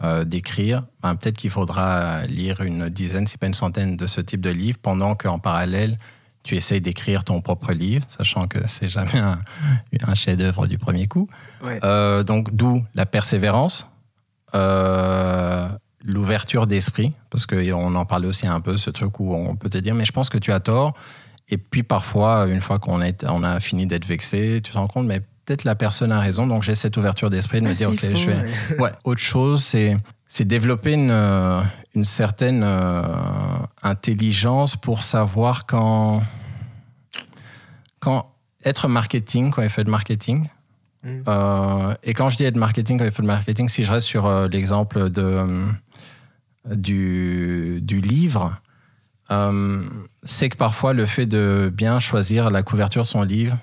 Speaker 2: euh, d'écrire. Ben, peut-être qu'il faudra lire une dizaine, si pas une centaine de ce type de livres pendant qu'en parallèle tu essayes d'écrire ton propre livre, sachant que c'est jamais un, un chef-d'œuvre du premier coup.
Speaker 1: Ouais.
Speaker 2: Euh, donc d'où la persévérance, euh, l'ouverture d'esprit, parce qu'on en parlait aussi un peu, ce truc où on peut te dire, mais je pense que tu as tort. Et puis parfois, une fois qu'on est- on a fini d'être vexé, tu te rends compte, mais peut-être la personne a raison, donc j'ai cette ouverture d'esprit de me
Speaker 1: Ah,
Speaker 2: dire, ok, je vais...
Speaker 1: ouais.
Speaker 2: Ouais, autre chose, c'est c'est développer une, euh, une certaine euh, intelligence pour savoir quand, quand être marketing, quand il fait de marketing.
Speaker 1: Mm.
Speaker 2: Euh, et quand je dis être marketing, quand il fait de marketing, si je reste sur euh, l'exemple de, du, du livre, c'est que parfois le fait de bien choisir la couverture de son livre,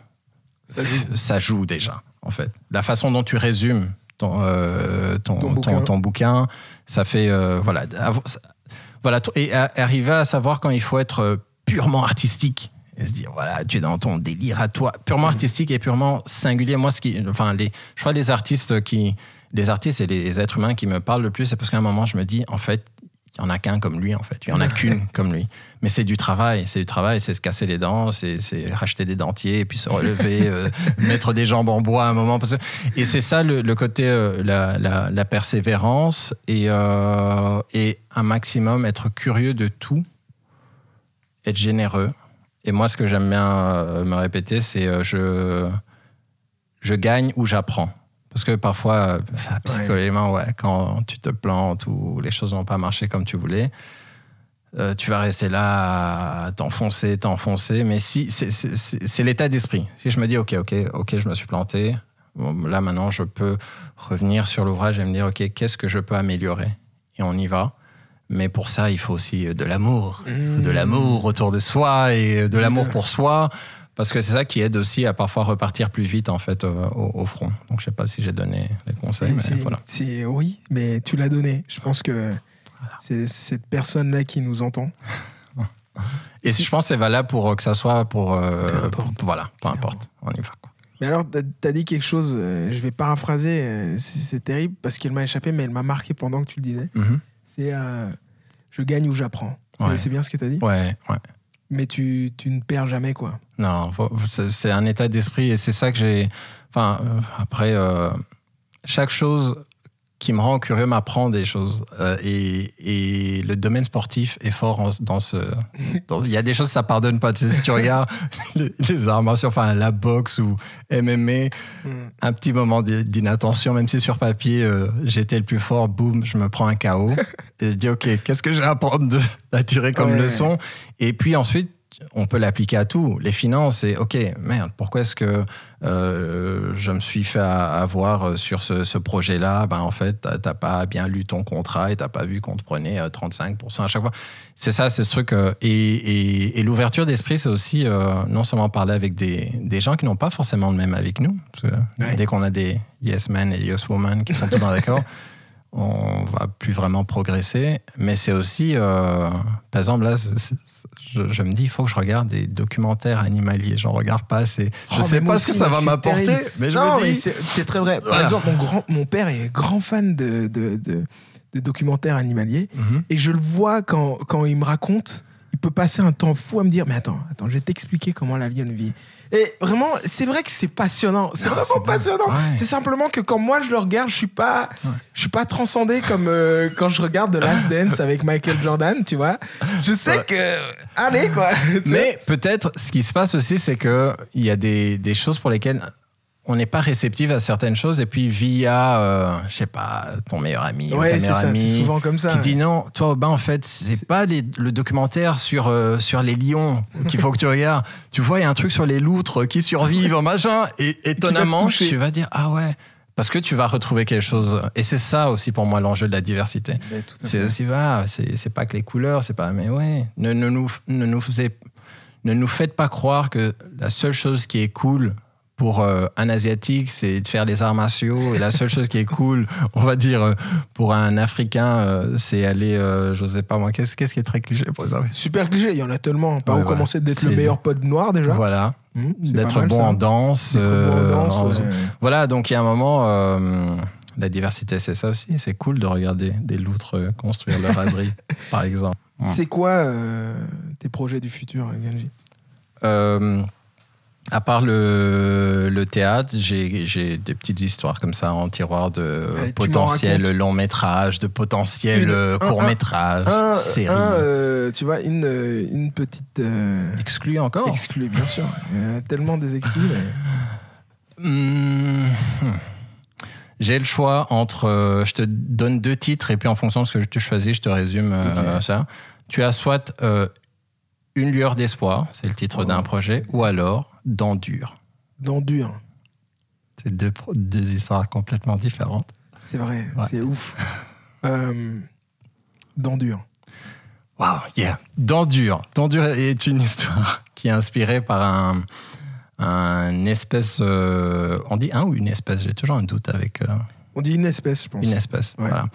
Speaker 1: Ça joue.
Speaker 2: ça joue déjà, en fait. La façon dont tu résumes ton, euh, ton,
Speaker 1: Ton
Speaker 2: ton-
Speaker 1: bouquin.
Speaker 2: ton bouquin, ça fait. euh, voilà, voilà. Et arriver à savoir quand il faut être euh, purement artistique. Et se dire, voilà, tu es dans ton délire à toi, purement artistique et purement singulier. Moi, ce qui, enfin, les, je crois les artistes qui, les artistes et les êtres humains qui me parlent le plus, c'est parce qu'à un moment, je me dis, en fait, il y en a qu'un comme lui, en fait. Il y en a qu'une comme lui. Mais c'est du travail, c'est du travail, c'est se casser les dents, c'est c'est racheter des dentiers, et puis se relever, euh, mettre des jambes en bois à un moment. Parce que... Et c'est ça le, le côté, euh, la, la- la persévérance et, euh, et un maximum être curieux de tout, être généreux. Et moi, ce que j'aime bien me répéter, c'est je, je gagne ou j'apprends. Parce que parfois, euh, psychologiquement, ouais, quand tu te plantes ou les choses n'ont pas marché comme tu voulais, euh, tu vas rester là à t'enfoncer, t'enfoncer. Mais si, c'est- l'état d'esprit. Si je me dis, OK, OK, OK, je me suis planté, bon, là maintenant, je peux revenir sur l'ouvrage et me dire, OK, qu'est-ce que je peux améliorer? Et on y va. Mais pour ça, il faut aussi de l'amour. Il faut de l'amour autour de soi et de l'amour pour soi. Parce que c'est ça qui aide aussi à parfois repartir plus vite en fait euh, au, au front. Donc je sais pas si j'ai donné les conseils, mais voilà.
Speaker 1: oui, mais tu l'as donné. Je pense que c'est cette personne-là qui nous entend.
Speaker 2: Et si je pense que c'est valable pour euh, que ça soit pour, euh,
Speaker 1: Peu importe.
Speaker 2: pour- voilà, peu importe, on y va. Quoi.
Speaker 1: Mais alors, tu as dit quelque chose, euh, je vais paraphraser, euh, c'est terrible parce qu'elle m'a échappé, mais elle m'a marqué pendant que tu le disais.
Speaker 2: Mhm.
Speaker 1: C'est je gagne ou j'apprends. C'est
Speaker 2: Ouais.
Speaker 1: c'est bien ce que tu as dit?
Speaker 2: Ouais, ouais.
Speaker 1: Mais tu, tu ne perds jamais, quoi.
Speaker 2: Non, c'est un état d'esprit et c'est ça que j'ai. Enfin, euh, après, euh, chaque chose qui me rend curieux m'apprend des choses. Euh, et, et, le domaine sportif est fort dans ce. Il y a des choses ça pardonne pas. Tu sais, si tu regardes les, les, martiaux, enfin la boxe ou MMA, mm. un petit moment d'inattention, même si sur papier euh, j'étais le plus fort, boum, je me prends un KO. et je dis ok, qu'est-ce que j'ai à apprendre à tirer comme leçon? Et puis ensuite on peut l'appliquer à tout. Les finances, c'est OK, merde, pourquoi est-ce que euh, je me suis fait avoir sur ce, projet-là? Ben en fait, t'as pas bien lu ton contrat et t'as pas vu qu'on te prenait 35% euh, à chaque fois. C'est ça, c'est ce truc. Euh, et, l'ouverture d'esprit, c'est aussi non seulement parler avec des, gens qui n'ont pas forcément le même avec nous. Dès qu'on a des yes men et yes women qui sont tous d'accord. on va plus vraiment progresser. Mais c'est aussi, euh, par exemple, là, je, me dis, il faut que je regarde des documentaires animaliers. J'en regarde pas assez. Je oh, sais pas ce que ça va m'apporter, mais je me dis.
Speaker 1: C'est très vrai. Par exemple, mon, grand, mon père est grand fan de, de, de, documentaires animaliers. Mhm. Et je le vois quand, quand il me raconte il peut passer un temps fou à me dire mais attends, attends, je vais t'expliquer comment la lionne vit. Et vraiment, c'est vrai que c'est passionnant. C'est vraiment passionnant. C'est simplement que quand moi je le regarde, je suis pas, je suis pas transcendé comme euh, quand je regarde The Last Dance avec Michael Jordan, tu vois. Je sais que, allez quoi.
Speaker 2: Mais peut-être ce qui se passe aussi, c'est que il y a des, des choses pour lesquelles on n'est pas réceptif à certaines choses. Et puis via euh, je sais pas ton meilleur ami ou ta meilleure amie
Speaker 1: souvent comme ça
Speaker 2: qui dit non toi ben en fait c'est pas le documentaire sur euh, sur les lions qu'il faut que tu regardes. Tu vois il y a un truc sur les loutres qui survivent machin. Et étonnamment tu vas dire ah ouais parce que tu vas retrouver quelque chose. Et c'est ça aussi pour moi l'enjeu de la diversité. C'est aussi va c'est pas que les couleurs c'est pas mais ouais ne, ne nous ne nous ne nous faites pas croire que la seule chose qui est cool pour euh, un asiatique, c'est de faire des arts martiaux. Et la seule chose qui est cool, on va dire, euh, pour un africain, euh, c'est aller, je sais pas moi, qu'est-ce qui est très cliché pour ça
Speaker 1: Super cliché, il y en a tellement. Pas où commencer d'être le meilleur pote noir déjà.
Speaker 2: Voilà. Mmh, d'être bon, en danse. Voilà, donc il y a un moment. la diversité, c'est ça aussi. C'est cool de regarder des loutres construire leur abri, par exemple.
Speaker 1: C'est quoi tes projets du futur, Ganji
Speaker 2: à part le, le théâtre, j'ai des petites histoires comme ça en tiroir de potentiel long métrage, de potentiel euh, court métrage, un, série.
Speaker 1: Euh, tu vois, une, une petite. Euh,
Speaker 2: exclue encore
Speaker 1: Exclue, bien sûr. Il y a tellement des exclus.
Speaker 2: Hmm. J'ai le choix entre. je te donne deux titres et puis en fonction de ce que tu choisis, je te résume ça. Tu as soit Une lueur d'espoir, c'est le titre d'un projet, ou alors d'Endure.
Speaker 1: D'Endure.
Speaker 2: C'est deux, deux histoires complètement différentes.
Speaker 1: C'est vrai, c'est ouf. euh, D'Endure.
Speaker 2: Wow, yeah. D'Endure. D'Endure est une histoire qui est inspirée par un, un espèce. Euh, on dit un ou une espèce J'ai toujours un doute avec. Euh,
Speaker 1: on dit une espèce, je pense.
Speaker 2: Une espèce, voilà.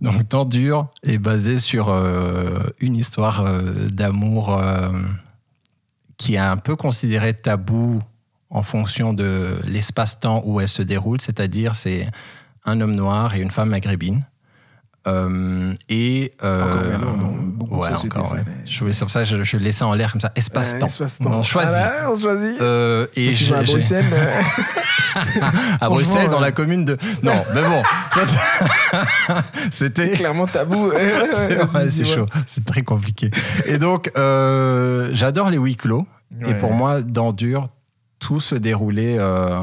Speaker 2: Donc, D'Endure est basé sur euh, une histoire d'amour qui est un peu considéré tabou en fonction de l'espace-temps où elle se déroule, c'est-à-dire c'est un homme noir et une femme maghrébine. Euh, et
Speaker 1: euh, encore, non, beaucoup
Speaker 2: ouais, encore, ouais. Je sur ça, je, je laissais en l'air comme ça, espace-temps.
Speaker 1: espace
Speaker 2: on choisit.
Speaker 1: Ah on choisit.
Speaker 2: Euh, et
Speaker 1: tu vas à Bruxelles.
Speaker 2: à Bruxelles, dans la commune de. Non, mais bon. C'était
Speaker 1: clairement tabou.
Speaker 2: c'est chaud, c'est très compliqué. Et donc, euh, j'adore les huis clos. Et pour moi, dans Dur, tout se déroulait euh,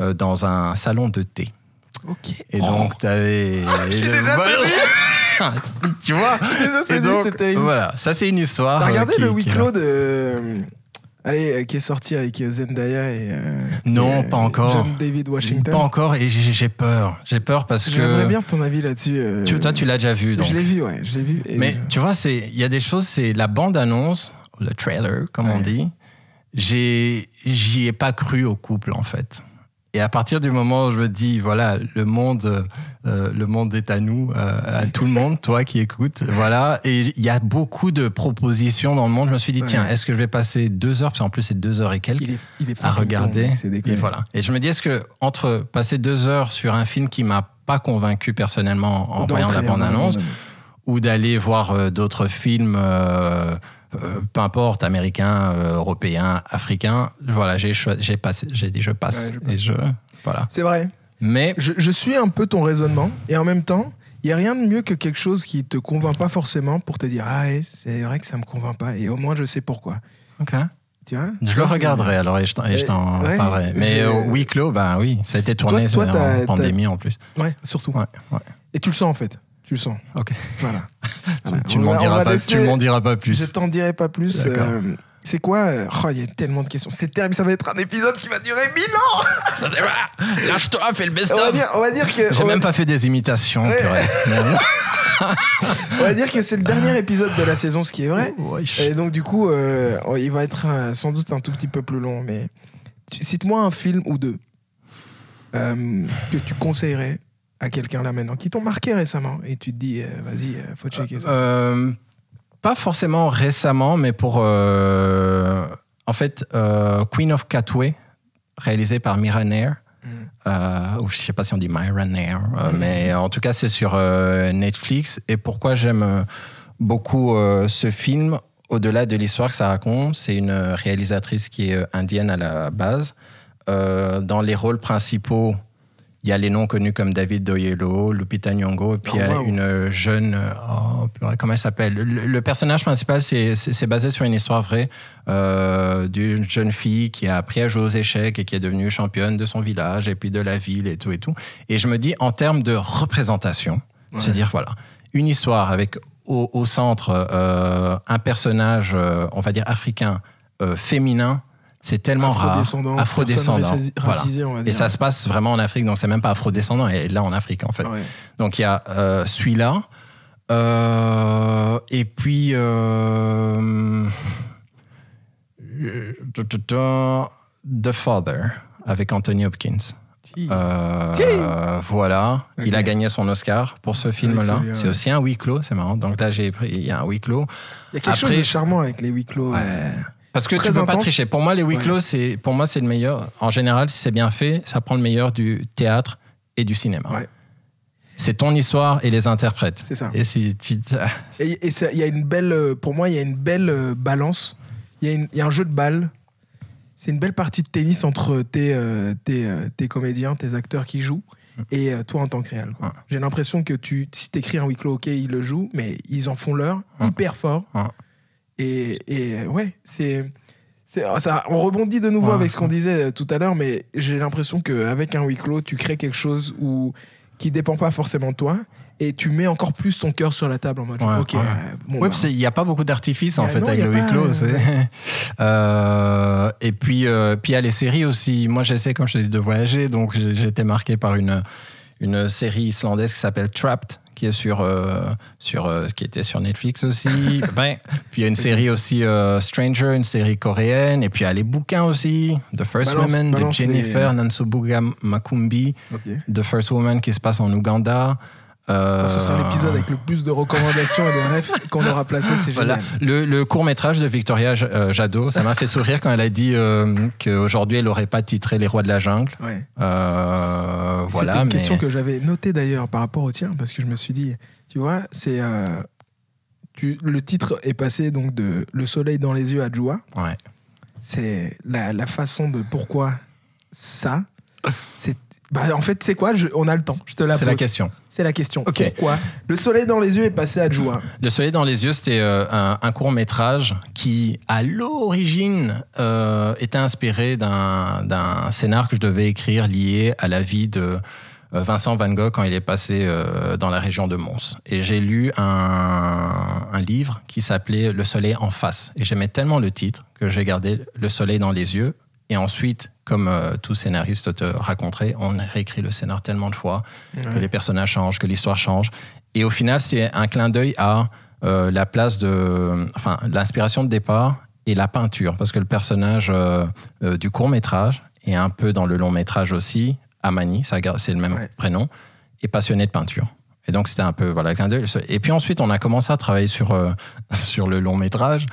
Speaker 2: euh, dans un salon de thé.
Speaker 1: Ok.
Speaker 2: Et donc, tu avais. tu vois
Speaker 1: Et donc,
Speaker 2: voilà, ça c'est une histoire.
Speaker 1: T'as regardé le huis clos de. Allez, euh, qui est sorti avec euh, Zendaya et. Euh,
Speaker 2: non, pas encore.
Speaker 1: John David Washington?
Speaker 2: Pas encore, et j'ai peur. J'ai peur parce que.
Speaker 1: J'aimerais bien ton avis là-dessus.
Speaker 2: Tu, toi, tu l'as déjà vu. Donc.
Speaker 1: Je l'ai vu, ouais, je l'ai vu.
Speaker 2: Mais tu vois, il y a des choses, c'est la bande-annonce, le trailer, comme on dit. J'y ai pas cru au couple, en fait. Et à partir du moment où je me dis, voilà, le monde, euh, le monde est à nous, euh, à tout le monde, toi qui écoutes, voilà. Et il y a beaucoup de propositions dans le monde. Je me suis dit, tiens, est-ce que je vais passer deux heures, parce qu'en plus c'est deux heures et quelques, à regarder. et voilà. Et je me dis, est-ce que entre passer deux heures sur un film qui m'a pas convaincu personnellement en voyant la bande-annonce, ou d'aller voir euh, d'autres films euh, peu importe, américain, euh, européen, africain, voilà, j'ai passé, j'ai dit je passe, et je voilà.
Speaker 1: C'est vrai.
Speaker 2: Mais
Speaker 1: Je, je suis un peu ton raisonnement et en même temps, il n'y a rien de mieux que quelque chose qui te convainc pas forcément pour te dire Ah, ouais, c'est vrai que ça me convainc pas et au moins je sais pourquoi.
Speaker 2: ok.
Speaker 1: Tu vois?
Speaker 2: Je le regarderai alors et je t'en,
Speaker 1: Ouais,
Speaker 2: parlerai. Mais euh, huis clos, ben oui, ça a été tourné
Speaker 1: Toi- toi,
Speaker 2: en pandémie en plus.
Speaker 1: Ouais, surtout.
Speaker 2: Ouais, ouais.
Speaker 1: Et tu le sens en fait. Tu le sens.
Speaker 2: Ok.
Speaker 1: Voilà. Voilà.
Speaker 2: Tu
Speaker 1: On
Speaker 2: ne m'en
Speaker 1: on
Speaker 2: diras
Speaker 1: laisser-
Speaker 2: diras pas
Speaker 1: Je
Speaker 2: plus.
Speaker 1: t'en dirai pas plus. Euh, c'est quoi euh, oh, Il y a tellement de questions. C'est terrible. Ça va être un épisode qui va durer 1000 ans.
Speaker 2: Lâche-toi, fais le
Speaker 1: On
Speaker 2: best-of.
Speaker 1: dire, on va dire que.
Speaker 2: J'ai
Speaker 1: on va-
Speaker 2: même pas fait des imitations.
Speaker 1: Ouais. On va dire que c'est le dernier épisode de la saison, ce qui est vrai.
Speaker 2: Wesh.
Speaker 1: Et donc, du coup, euh, oh, il va être euh, sans doute un tout petit peu plus long. Mais cite-moi un film ou deux euh, que tu conseillerais à quelqu'un là maintenant, qui t'ont marqué récemment. Et tu te dis, euh, vas-y, euh, faut checker ça.
Speaker 2: Euh, pas forcément récemment, mais pour. euh, en fait, euh, Queen of Catway, réalisé par Mira Nair.
Speaker 1: Mm.
Speaker 2: Euh, ou je sais pas si on dit Myra Nair, euh, mais en tout cas c'est sur euh, Netflix. Et pourquoi j'aime euh, beaucoup euh, ce film, au-delà de l'histoire que ça raconte, c'est une réalisatrice qui est euh, indienne à la base. Euh, dans les rôles principaux, il y a les noms connus comme David Doyelo, Lupita Nyong'o, et puis il y a
Speaker 1: Oh, wow.
Speaker 2: une jeune, oh, comment elle s'appelle? Le, le personnage principal, c'est basé sur une histoire vraie euh, d'une jeune fille qui a appris à jouer aux échecs et qui est devenue championne de son village et puis de la ville et tout et tout. Et je me dis, en termes de représentation, se
Speaker 1: Ouais.
Speaker 2: dire voilà, une histoire avec au, au centre euh, un personnage, euh, on va dire africain, féminin. C'est tellement rare,
Speaker 1: Afrodescendant,
Speaker 2: afrodescendant.
Speaker 1: racisé-
Speaker 2: Voilà.
Speaker 1: on va
Speaker 2: Et ça se passe vraiment en Afrique, donc c'est même pas afrodescendant, et là en Afrique en fait.
Speaker 1: Ouais.
Speaker 2: Donc il y a euh, celui-là, euh, et puis euh, The Father avec Anthony Hopkins. Euh, voilà, il a gagné son Oscar pour ce film-là. C'est
Speaker 1: ouais.
Speaker 2: aussi un huis clos, c'est marrant. Donc là, j'ai pris, il y a un huis clos.
Speaker 1: Il y a quelque chose
Speaker 2: Après,
Speaker 1: de
Speaker 2: je-
Speaker 1: charmant avec les huis clos. euh,
Speaker 2: Parce que tu peux pas tricher. Pour moi, les huis
Speaker 1: Ouais.
Speaker 2: clos, c'est pour moi c'est le meilleur. En général, si c'est bien fait, ça prend le meilleur du théâtre et du cinéma.
Speaker 1: Ouais.
Speaker 2: C'est ton histoire et les interprètes.
Speaker 1: C'est ça.
Speaker 2: Et si tu
Speaker 1: Et, et il y a une belle, euh, pour moi, il y a une belle euh, balance. Il y, a y un jeu de balle. C'est une belle partie de tennis entre tes, euh, tes, euh, tes comédiens, tes acteurs qui jouent, et euh, toi en tant que réel.
Speaker 2: Ouais.
Speaker 1: J'ai l'impression que tu, si t'écris un huis clos, ok, ils le jouent, mais ils en font leur
Speaker 2: Ouais.
Speaker 1: hyper fort.
Speaker 2: Ouais.
Speaker 1: Et, et, ouais, c'est. c'est- Ça, on rebondit de nouveau
Speaker 2: Ouais.
Speaker 1: avec ce qu'on disait euh, tout à l'heure, mais j'ai l'impression qu'avec un huis clos, tu crées quelque chose où, qui dépend pas forcément de toi et tu mets encore plus ton cœur sur la table en mode
Speaker 2: Ouais,
Speaker 1: ok
Speaker 2: ouais.
Speaker 1: euh, bon,
Speaker 2: Oui,
Speaker 1: bah,
Speaker 2: n'y a pas beaucoup d'artifices en fait
Speaker 1: non,
Speaker 2: avec le huis clos.
Speaker 1: euh,
Speaker 2: et puis, euh, puis il y a les séries aussi. Moi, j'essaie, comme je te dis, de voyager. Donc, été marqué par une, une série islandaise qui s'appelle Trapped, qui est sur, euh, sur euh, qui était sur Netflix aussi. Ben, puis il y a une série aussi euh, Stranger, une série coréenne. Et puis il y a les bouquins aussi. The First
Speaker 1: Balance-
Speaker 2: Woman de
Speaker 1: balance les-
Speaker 2: Jennifer Nansobuga Makumbi. The First Woman qui se passe en Ouganda. Euh,
Speaker 1: ce sera l'épisode avec le plus de recommandations et de refs qu'on aura placé c'est
Speaker 2: voilà.
Speaker 1: génial
Speaker 2: Le, court métrage de Victoria euh, Jadot, ça m'a fait sourire quand elle a dit euh, qu'aujourd'hui elle n'aurait pas titré Les Rois de la Jungle.
Speaker 1: ouais.
Speaker 2: Euh, voilà,
Speaker 1: C'était une
Speaker 2: mais
Speaker 1: question que j'avais notée d'ailleurs par rapport au tien, parce que je me suis dit, tu vois, c'est. euh, tu, le titre est passé donc de Le soleil dans les yeux à Joua.
Speaker 2: ouais.
Speaker 1: C'est la, la façon de pourquoi ça. C'est. Bah, en fait, c'est quoi Je- On a le temps. Je te la
Speaker 2: c'est la question.
Speaker 1: C'est la question.
Speaker 2: Ok.
Speaker 1: Pourquoi Le soleil dans les yeux est passé à Joua.
Speaker 2: Le Soleil dans les yeux, c'était euh, un, un court métrage qui, à l'origine, euh, était inspiré d'un scénar que je devais écrire lié à la vie de euh, Vincent Van Gogh quand il est passé euh, dans la région de Mons. Et j'ai lu un, un livre qui s'appelait Le Soleil en face. Et j'aimais tellement le titre que j'ai gardé Le Soleil dans les yeux. Et ensuite, comme euh, tout scénariste te raconterait, on réécrit le scénar tellement de fois que les personnages changent, que l'histoire change. Et au final, c'est un clin d'œil à euh, la place de, enfin, l'inspiration de départ et la peinture, parce que le personnage euh, du court métrage et un peu dans le long métrage aussi, Amani, c'est le même
Speaker 1: Ouais.
Speaker 2: prénom, est passionné de peinture. Et donc c'était un peu voilà clin d'œil. Et puis ensuite on a commencé à travailler sur euh, sur le long métrage.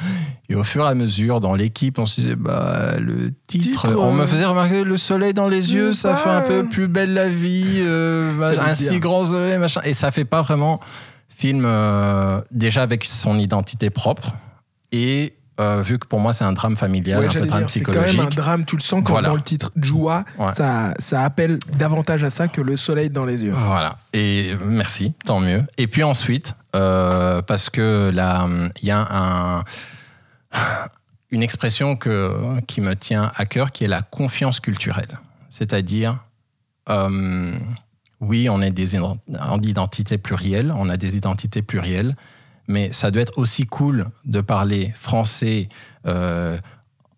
Speaker 2: Et au fur et à mesure dans l'équipe on se disait bah le titre,
Speaker 1: Titre,
Speaker 2: on me
Speaker 1: euh,
Speaker 2: faisait remarquer le soleil dans les yeux, ça fait un peu plus belle la vie, euh, un
Speaker 1: dire.
Speaker 2: si grand soleil machin. Et ça fait pas vraiment film déjà avec son identité propre et euh, vu que pour moi c'est un drame familial,
Speaker 1: Ouais,
Speaker 2: un peu drame
Speaker 1: dire, c'est quand
Speaker 2: psychologique.
Speaker 1: même un drame, tu le sens quand
Speaker 2: Voilà.
Speaker 1: dans le titre Joua,
Speaker 2: Ouais.
Speaker 1: ça, ça appelle davantage à ça que le soleil dans les yeux.
Speaker 2: Voilà. Et merci, tant mieux. Et puis ensuite, euh, parce que là, il y a un, une expression que, qui me tient à cœur, qui est la confiance culturelle. C'est-à-dire, euh, oui, on est des ident- en identités plurielles, on a des identités plurielles, mais ça doit être aussi cool de parler français, euh,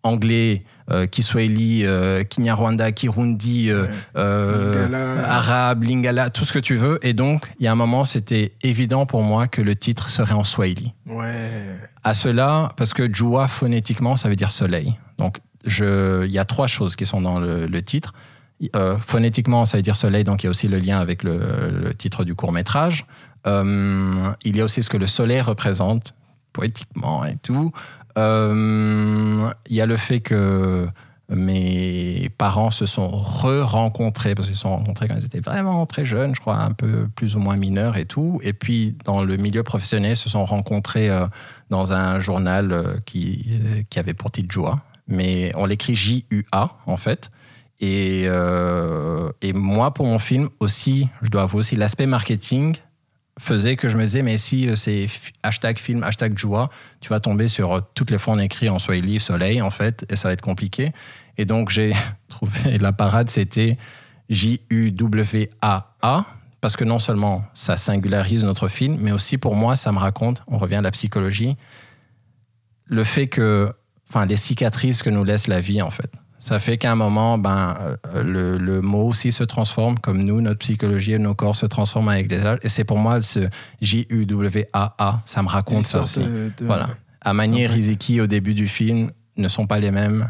Speaker 2: anglais, euh, Kiswahili, euh, Kinyarwanda, Kirundi,
Speaker 1: Ouais. Lingala.
Speaker 2: arabe, lingala, tout ce que tu veux. Et donc, il y a un moment, c'était évident pour moi que le titre serait en swahili.
Speaker 1: Ouais.
Speaker 2: À cela, parce que Jua, phonétiquement, ça veut dire soleil. Donc, il y a trois choses qui sont dans le, le titre. Euh, phonétiquement, ça veut dire soleil, donc il y a aussi le lien avec le, le titre du court métrage. Euh, il y a aussi ce que le soleil représente, poétiquement et tout. Euh, il y a le fait que mes parents se sont re-rencontrés, parce qu'ils se sont rencontrés quand ils étaient vraiment très jeunes, je crois, un peu plus ou moins mineurs et tout. Et puis, dans le milieu professionnel, ils se sont rencontrés euh, dans un journal qui, qui avait pour titre Joa. Mais on l'écrit J-U-A, en fait. Et, et moi, pour mon film aussi, je dois avouer aussi, l'aspect marketing faisait que je me disais, mais si euh, c'est hashtag film, hashtag Joa, tu vas tomber sur euh, toutes les fois on écrit en Swahili soleil, en fait, et ça va être compliqué. Et donc, j'ai trouvé la parade, c'était J-U-W-A-A, parce que non seulement ça singularise notre film, mais aussi pour moi, ça me raconte, on revient à la psychologie, le fait que, enfin, les cicatrices que nous laisse la vie, en fait. Ça fait qu'à un moment, ben, euh, le, le mot aussi se transforme, comme nous, notre psychologie et nos corps se transforment avec les âges. Et c'est pour moi ce J-U-W-A-A, ça me raconte ça aussi.
Speaker 1: de- de-
Speaker 2: Voilà. À manière
Speaker 1: Ouais.
Speaker 2: Riziki au début du film ne sont pas les mêmes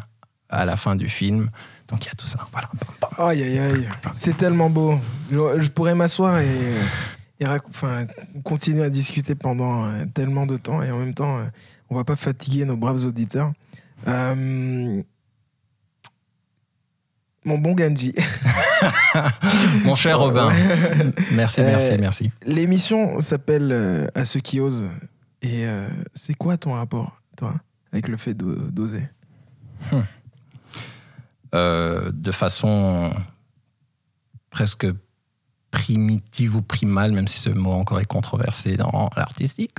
Speaker 2: à la fin du film. Donc il y a tout ça. Voilà.
Speaker 1: Aïe, aïe, aïe. C'est tellement beau. Je, je pourrais m'asseoir et, et enfin, continuer à discuter pendant euh, tellement de temps et en même temps, euh, on va pas fatiguer nos braves auditeurs. Euh, mon bon Ganji,
Speaker 2: Mon cher Robin, merci,
Speaker 1: Euh,
Speaker 2: merci, merci.
Speaker 1: l'émission s'appelle euh, À ceux qui osent. Et euh, c'est quoi ton rapport, toi, avec le fait d'o- d'oser?
Speaker 2: Euh, de façon presque primitive ou primale, même si ce mot encore est controversé dans l'artistique.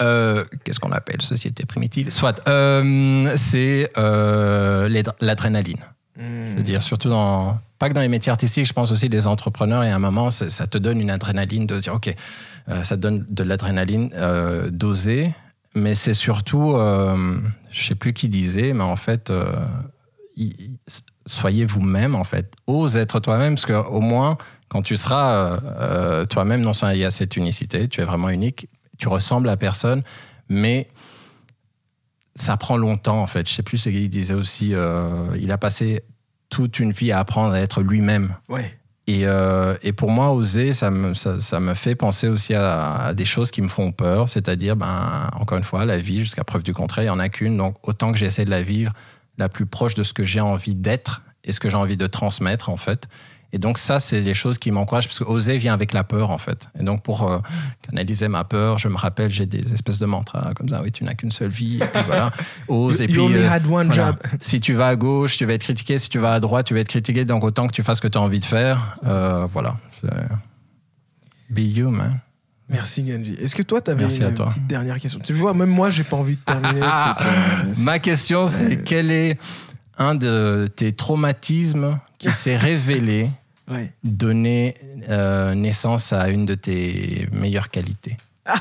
Speaker 2: Euh, Qu'est-ce qu'on appelle société primitive? Soit, euh, c'est euh, l'adr- l'adrénaline. Je veux dire, surtout dans. Pas que dans les métiers artistiques, je pense aussi des entrepreneurs, et à un moment, ça, te donne une adrénaline de dire, OK, euh, ça te donne de l'adrénaline euh, d'oser, mais c'est surtout, euh, je sais plus qui disait, mais en fait, euh, soyez vous-même, en fait. Ose être toi-même, parce qu'au moins, quand tu seras euh, toi-même, non seulement il y a cette unicité, tu es vraiment unique, tu ressembles à personne, mais ça prend longtemps en fait. Je sais plus ce qu'il disait aussi. euh, il a passé toute une vie à apprendre à être lui-même.
Speaker 1: Ouais.
Speaker 2: Et, euh, et pour moi, oser, ça me, ça, ça me fait penser aussi à, à des choses qui me font peur. C'est-à-dire, ben, encore une fois, la vie, jusqu'à preuve du contraire, il n'y en a qu'une. Donc, autant que j'essaie de la vivre la plus proche de ce que j'ai envie d'être et ce que j'ai envie de transmettre, en fait. Et donc, ça, c'est les choses qui m'encouragent, parce que oser vient avec la peur, en fait. Et donc, pour euh, canaliser ma peur, je me rappelle, j'ai des espèces de mantras comme ça. Oui, tu n'as qu'une seule vie. Et puis voilà, ose. Et
Speaker 1: You
Speaker 2: puis,
Speaker 1: only
Speaker 2: euh,
Speaker 1: had one
Speaker 2: voilà.
Speaker 1: job.
Speaker 2: Si tu vas à gauche, tu vas être critiqué. Si tu vas à droite, tu vas être critiqué. Donc autant que tu fasses ce que tu as envie de faire. Euh, voilà. Be you, man.
Speaker 1: Merci Ganji. Est-ce que toi, tu avais
Speaker 2: Merci
Speaker 1: une
Speaker 2: à toi.
Speaker 1: petite dernière question? Tu vois, même moi, j'ai pas envie de terminer.
Speaker 2: Ah,
Speaker 1: que-
Speaker 2: Ma question, c'est quel est un de tes traumatismes qui s'est révélé
Speaker 1: Ouais.
Speaker 2: donner euh, naissance à une de tes meilleures qualités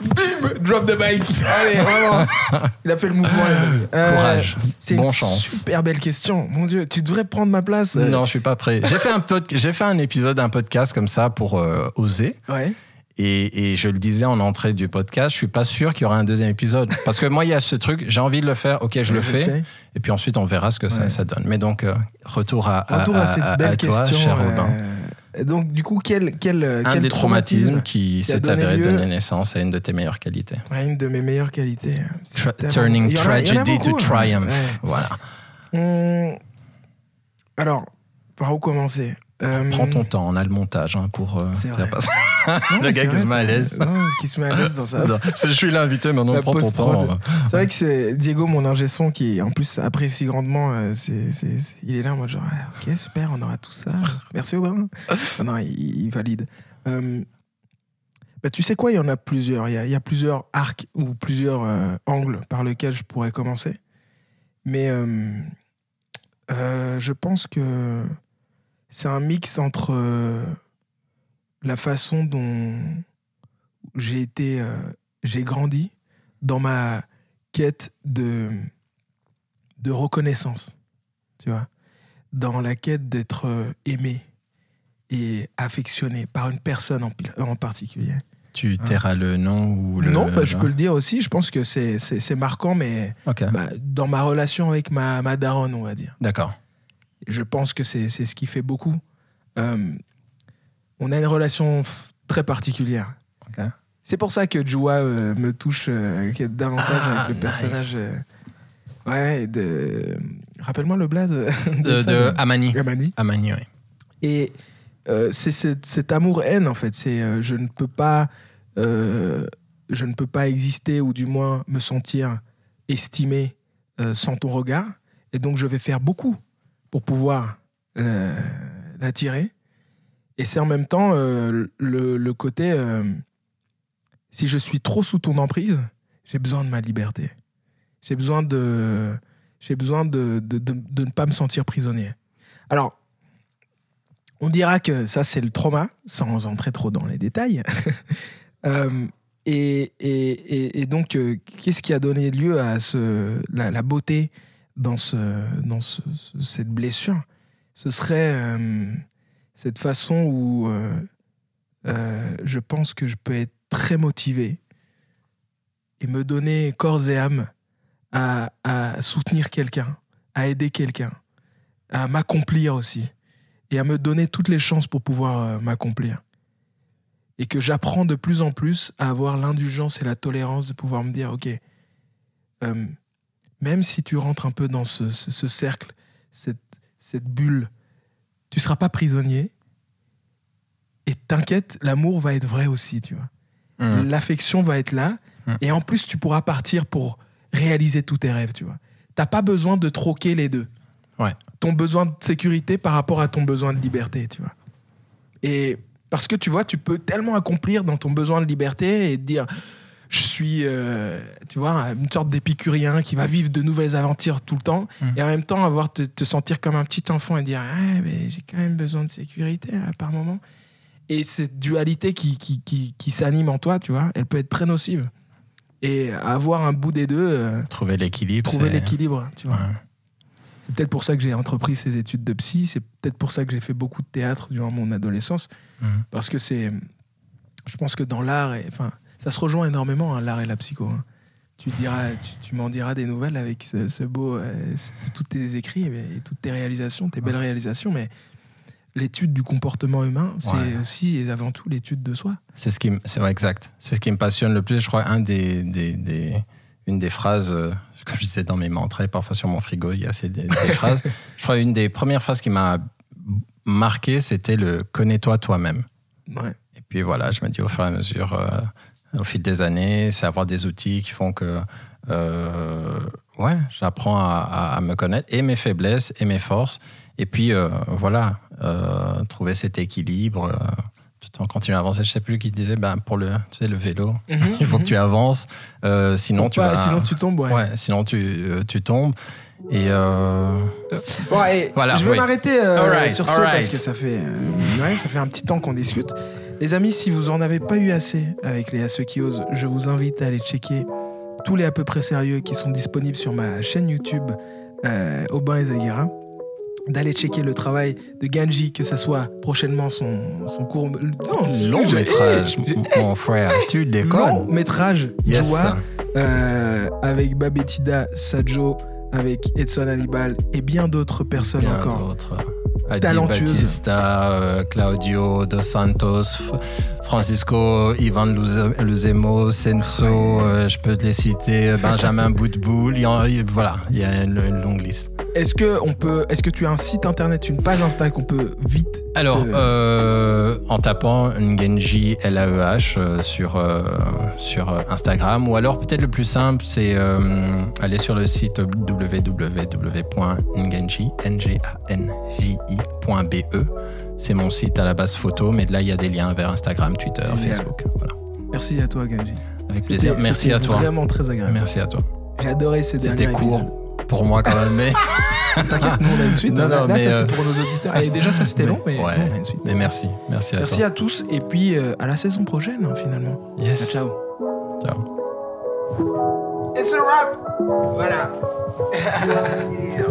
Speaker 1: Bim Drop the mic Allez, vraiment Il a fait le mouvement, les amis. Euh,
Speaker 2: Courage.
Speaker 1: C'est
Speaker 2: Bon
Speaker 1: une
Speaker 2: chance.
Speaker 1: super belle question. Mon Dieu, tu devrais prendre ma place. euh.
Speaker 2: Non, je suis pas prêt. J'ai fait un pod- fait un épisode, un podcast comme ça pour euh, oser.
Speaker 1: Ouais.
Speaker 2: Et, et je le disais en entrée du podcast, je suis pas sûr qu'il y aura un deuxième épisode. Parce que moi, il y a ce truc, j'ai envie de le faire, ok, je le fais. Et puis ensuite, on verra ce que ça,
Speaker 1: Ouais.
Speaker 2: ça donne. Mais donc, euh, retour à,
Speaker 1: Retour à, cette belle
Speaker 2: toi,
Speaker 1: question.
Speaker 2: cher Robin.
Speaker 1: euh, Donc, du coup, quel, quel,
Speaker 2: Un
Speaker 1: quel
Speaker 2: des traumatismes
Speaker 1: traumatisme
Speaker 2: qui s'est avéré
Speaker 1: lieu-
Speaker 2: donner naissance à une de tes meilleures qualités.
Speaker 1: Ouais, Une de mes meilleures qualités.
Speaker 2: Tra- turning
Speaker 1: a-
Speaker 2: tragedy to
Speaker 1: beaucoup, hein.
Speaker 2: triumph.
Speaker 1: Ouais.
Speaker 2: Voilà.
Speaker 1: Hum, Alors, par où commencer? Euh,
Speaker 2: Prends ton temps, on a le montage hein, pour euh, faire
Speaker 1: vrai.
Speaker 2: passer. le gars qui se met à l'aise.
Speaker 1: Non, qui se met à l'aise dans ça.
Speaker 2: Non, Je suis l'invité, maintenant prends ton temps.
Speaker 1: C'est vrai que c'est Diego, mon ingé son, qui en plus apprécie grandement. euh, c'est, c'est- c'est- il est là en mode genre, ah, ok, super, on aura tout ça. Merci Aubin. Non, non, il, il valide. Euh, bah, tu sais quoi, il y en a plusieurs. Il y a, il y a plusieurs arcs ou plusieurs euh, angles par lesquels je pourrais commencer. Mais je pense que c'est un mix entre la façon dont j'ai été, euh, j'ai grandi dans ma quête de, de reconnaissance, tu vois, dans la quête d'être euh, aimé et affectionné par une personne en, particulier.
Speaker 2: Tu tairas le nom ou le.
Speaker 1: non, bah, je peux le dire aussi, je pense que c'est, c'est, c'est marquant, mais bah, dans ma relation avec ma, ma daronne, on va dire.
Speaker 2: d'accord.
Speaker 1: Je pense que c'est c'est ce qui fait beaucoup. Euh, on a une relation très particulière. C'est pour ça que Jua euh, me touche euh, davantage
Speaker 2: Ah,
Speaker 1: avec le
Speaker 2: nice.
Speaker 1: personnage. euh, ouais, de. Rappelle-moi le blaze de,
Speaker 2: De,
Speaker 1: ça,
Speaker 2: de Amani. Amani, oui.
Speaker 1: Et euh, c'est cet, amour-haine, en fait. C'est euh, je ne peux pas. euh, je ne peux pas exister, ou du moins me sentir estimé euh, sans ton regard. Et donc, je vais faire beaucoup pour pouvoir euh, l'attirer. Et c'est en même temps euh, le, côté. euh, si je suis trop sous ton emprise, j'ai besoin de ma liberté. J'ai besoin de. J'ai besoin de, de, ne pas me sentir prisonnier. Alors, on dira que ça, c'est le trauma, sans entrer trop dans les détails. Euh, et, et- et- donc, qu'est-ce qui a donné lieu à ce, la, la beauté dans, ce, dans ce- ce- cette blessure? Ce serait cette façon où euh, euh, je pense que je peux être très motivé et me donner corps et âme à, soutenir quelqu'un, à aider quelqu'un, à m'accomplir aussi et à me donner toutes les chances pour pouvoir euh, m'accomplir. Et que j'apprends de plus en plus à avoir l'indulgence et la tolérance de pouvoir me dire, OK, même si tu rentres un peu dans ce, ce- ce cercle, cette bulle, tu seras pas prisonnier. Et t'inquiète, l'amour va être vrai aussi, tu vois.
Speaker 2: Mm.
Speaker 1: L'affection va être là.
Speaker 2: Mm.
Speaker 1: Et en plus, tu pourras partir pour réaliser tous tes rêves, tu vois. T'as pas besoin de troquer les deux.
Speaker 2: Ouais.
Speaker 1: Ton besoin de sécurité par rapport à ton besoin de liberté, tu vois. Et parce que tu vois, tu peux tellement accomplir dans ton besoin de liberté et te dire, je suis, euh, tu vois, une sorte d'épicurien qui va vivre de nouvelles aventures tout le temps
Speaker 2: Mhm.
Speaker 1: et en même temps avoir te, te sentir comme un petit enfant et dire, ah, mais j'ai quand même besoin de sécurité à par moment. Et cette dualité qui, qui, qui, qui s'anime en toi, tu vois, elle peut être très nocive. Et avoir un bout des deux, euh,
Speaker 2: Trouver l'équilibre.
Speaker 1: trouver l'équilibre, tu vois.
Speaker 2: Ouais.
Speaker 1: C'est peut-être pour ça que j'ai entrepris ces études de psy. C'est peut-être pour ça que j'ai fait beaucoup de théâtre durant mon adolescence.
Speaker 2: Mhm.
Speaker 1: Parce que c'est. Je pense que dans l'art, et- enfin, ça se rejoint énormément, hein, l'art et la psycho. hein. Tu, diras, tu, tu m'en diras des nouvelles avec ce, ce beau. euh, tous tes écrits et, et toutes tes réalisations, tes belles réalisations. Mais l'étude du comportement humain, c'est
Speaker 2: Ouais.
Speaker 1: aussi et avant tout l'étude de soi.
Speaker 2: C'est ce qui, me- c'est ouais, exact. C'est ce qui me passionne le plus. Je crois un des, des, des- une des phrases, euh, comme je disais dans mes mantras, et parfois sur mon frigo, il y a ces des, des phrases. Je crois une des premières phrases qui m'a marqué, c'était le connais-toi toi-même.
Speaker 1: Ouais.
Speaker 2: Et puis voilà, je me dis au fur et à mesure, euh, au fil des années, c'est avoir des outils qui font que, euh, ouais, j'apprends à, à- à me connaître et mes faiblesses et mes forces. Et puis euh, voilà, euh, trouver cet équilibre. euh, tout en continuant à avancer. Je sais plus qui disait, ben, pour le, tu sais, le vélo, il faut que tu avances, euh, sinon tu
Speaker 1: pas-
Speaker 2: vas,
Speaker 1: Sinon, tu tombes, ouais.
Speaker 2: ouais, sinon tu, euh, tu tombes. Et euh,
Speaker 1: Bon, allez,
Speaker 2: Voilà,
Speaker 1: je vais
Speaker 2: oui.
Speaker 1: m'arrêter euh, sur ça parce
Speaker 2: alright.
Speaker 1: que ça fait, euh, ouais, ça fait un petit temps qu'on discute. Les amis, si vous en avez pas eu assez avec les À ceux qui osent, je vous invite à aller checker tous les à peu près sérieux qui sont disponibles sur ma chaîne YouTube euh, Aubin et Zaguera. D'aller checker le travail de Ganji, que ça soit prochainement son, son court. Non,
Speaker 2: long
Speaker 1: je-
Speaker 2: métrage, m- mon frère, tu
Speaker 1: Long
Speaker 2: déconnes.
Speaker 1: métrage,
Speaker 2: Yes.
Speaker 1: Joa, euh, avec Babetida Sajo, avec Edson Hannibal et bien d'autres personnes
Speaker 2: Bien
Speaker 1: encore.
Speaker 2: Adi. Batista, euh, Claudio Dos Santos. Francisco, Ivan Luze- Luzemo, Senso, euh, je peux te les citer, Benjamin Boutboul, voilà, il y a une, une longue liste.
Speaker 1: Est-ce que, on peut, est-ce que tu as un site internet, une page Insta qu'on peut vite
Speaker 2: Alors,
Speaker 1: te-
Speaker 2: euh, en tapant Ngenji LAEH euh, sur, euh, sur euh, Instagram, ou alors peut-être le plus simple, c'est euh, aller sur le site www.ngenji.be. C'est mon site à la base photo, mais de là, il y a des liens vers Instagram, Twitter,
Speaker 1: Génial.
Speaker 2: Facebook. Voilà.
Speaker 1: Merci à toi, Genji.
Speaker 2: Avec plaisir. Merci à toi.
Speaker 1: Vraiment très agréable.
Speaker 2: Merci à toi.
Speaker 1: J'ai adoré ces derniers
Speaker 2: C'était court
Speaker 1: épisodes.
Speaker 2: pour moi quand même, mais,
Speaker 1: T'inquiète, nous on a une suite.
Speaker 2: Non, non,
Speaker 1: là,
Speaker 2: mais,
Speaker 1: ça
Speaker 2: euh,
Speaker 1: c'est pour nos auditeurs. Et déjà, ça c'était long, mais
Speaker 2: ouais.
Speaker 1: nous, on a une suite.
Speaker 2: mais merci. Merci à
Speaker 1: Merci
Speaker 2: toi.
Speaker 1: à tous et puis euh, à la saison prochaine hein, finalement.
Speaker 2: Yes.
Speaker 1: Ciao.
Speaker 2: Ciao.
Speaker 1: It's a wrap. Voilà. Yeah.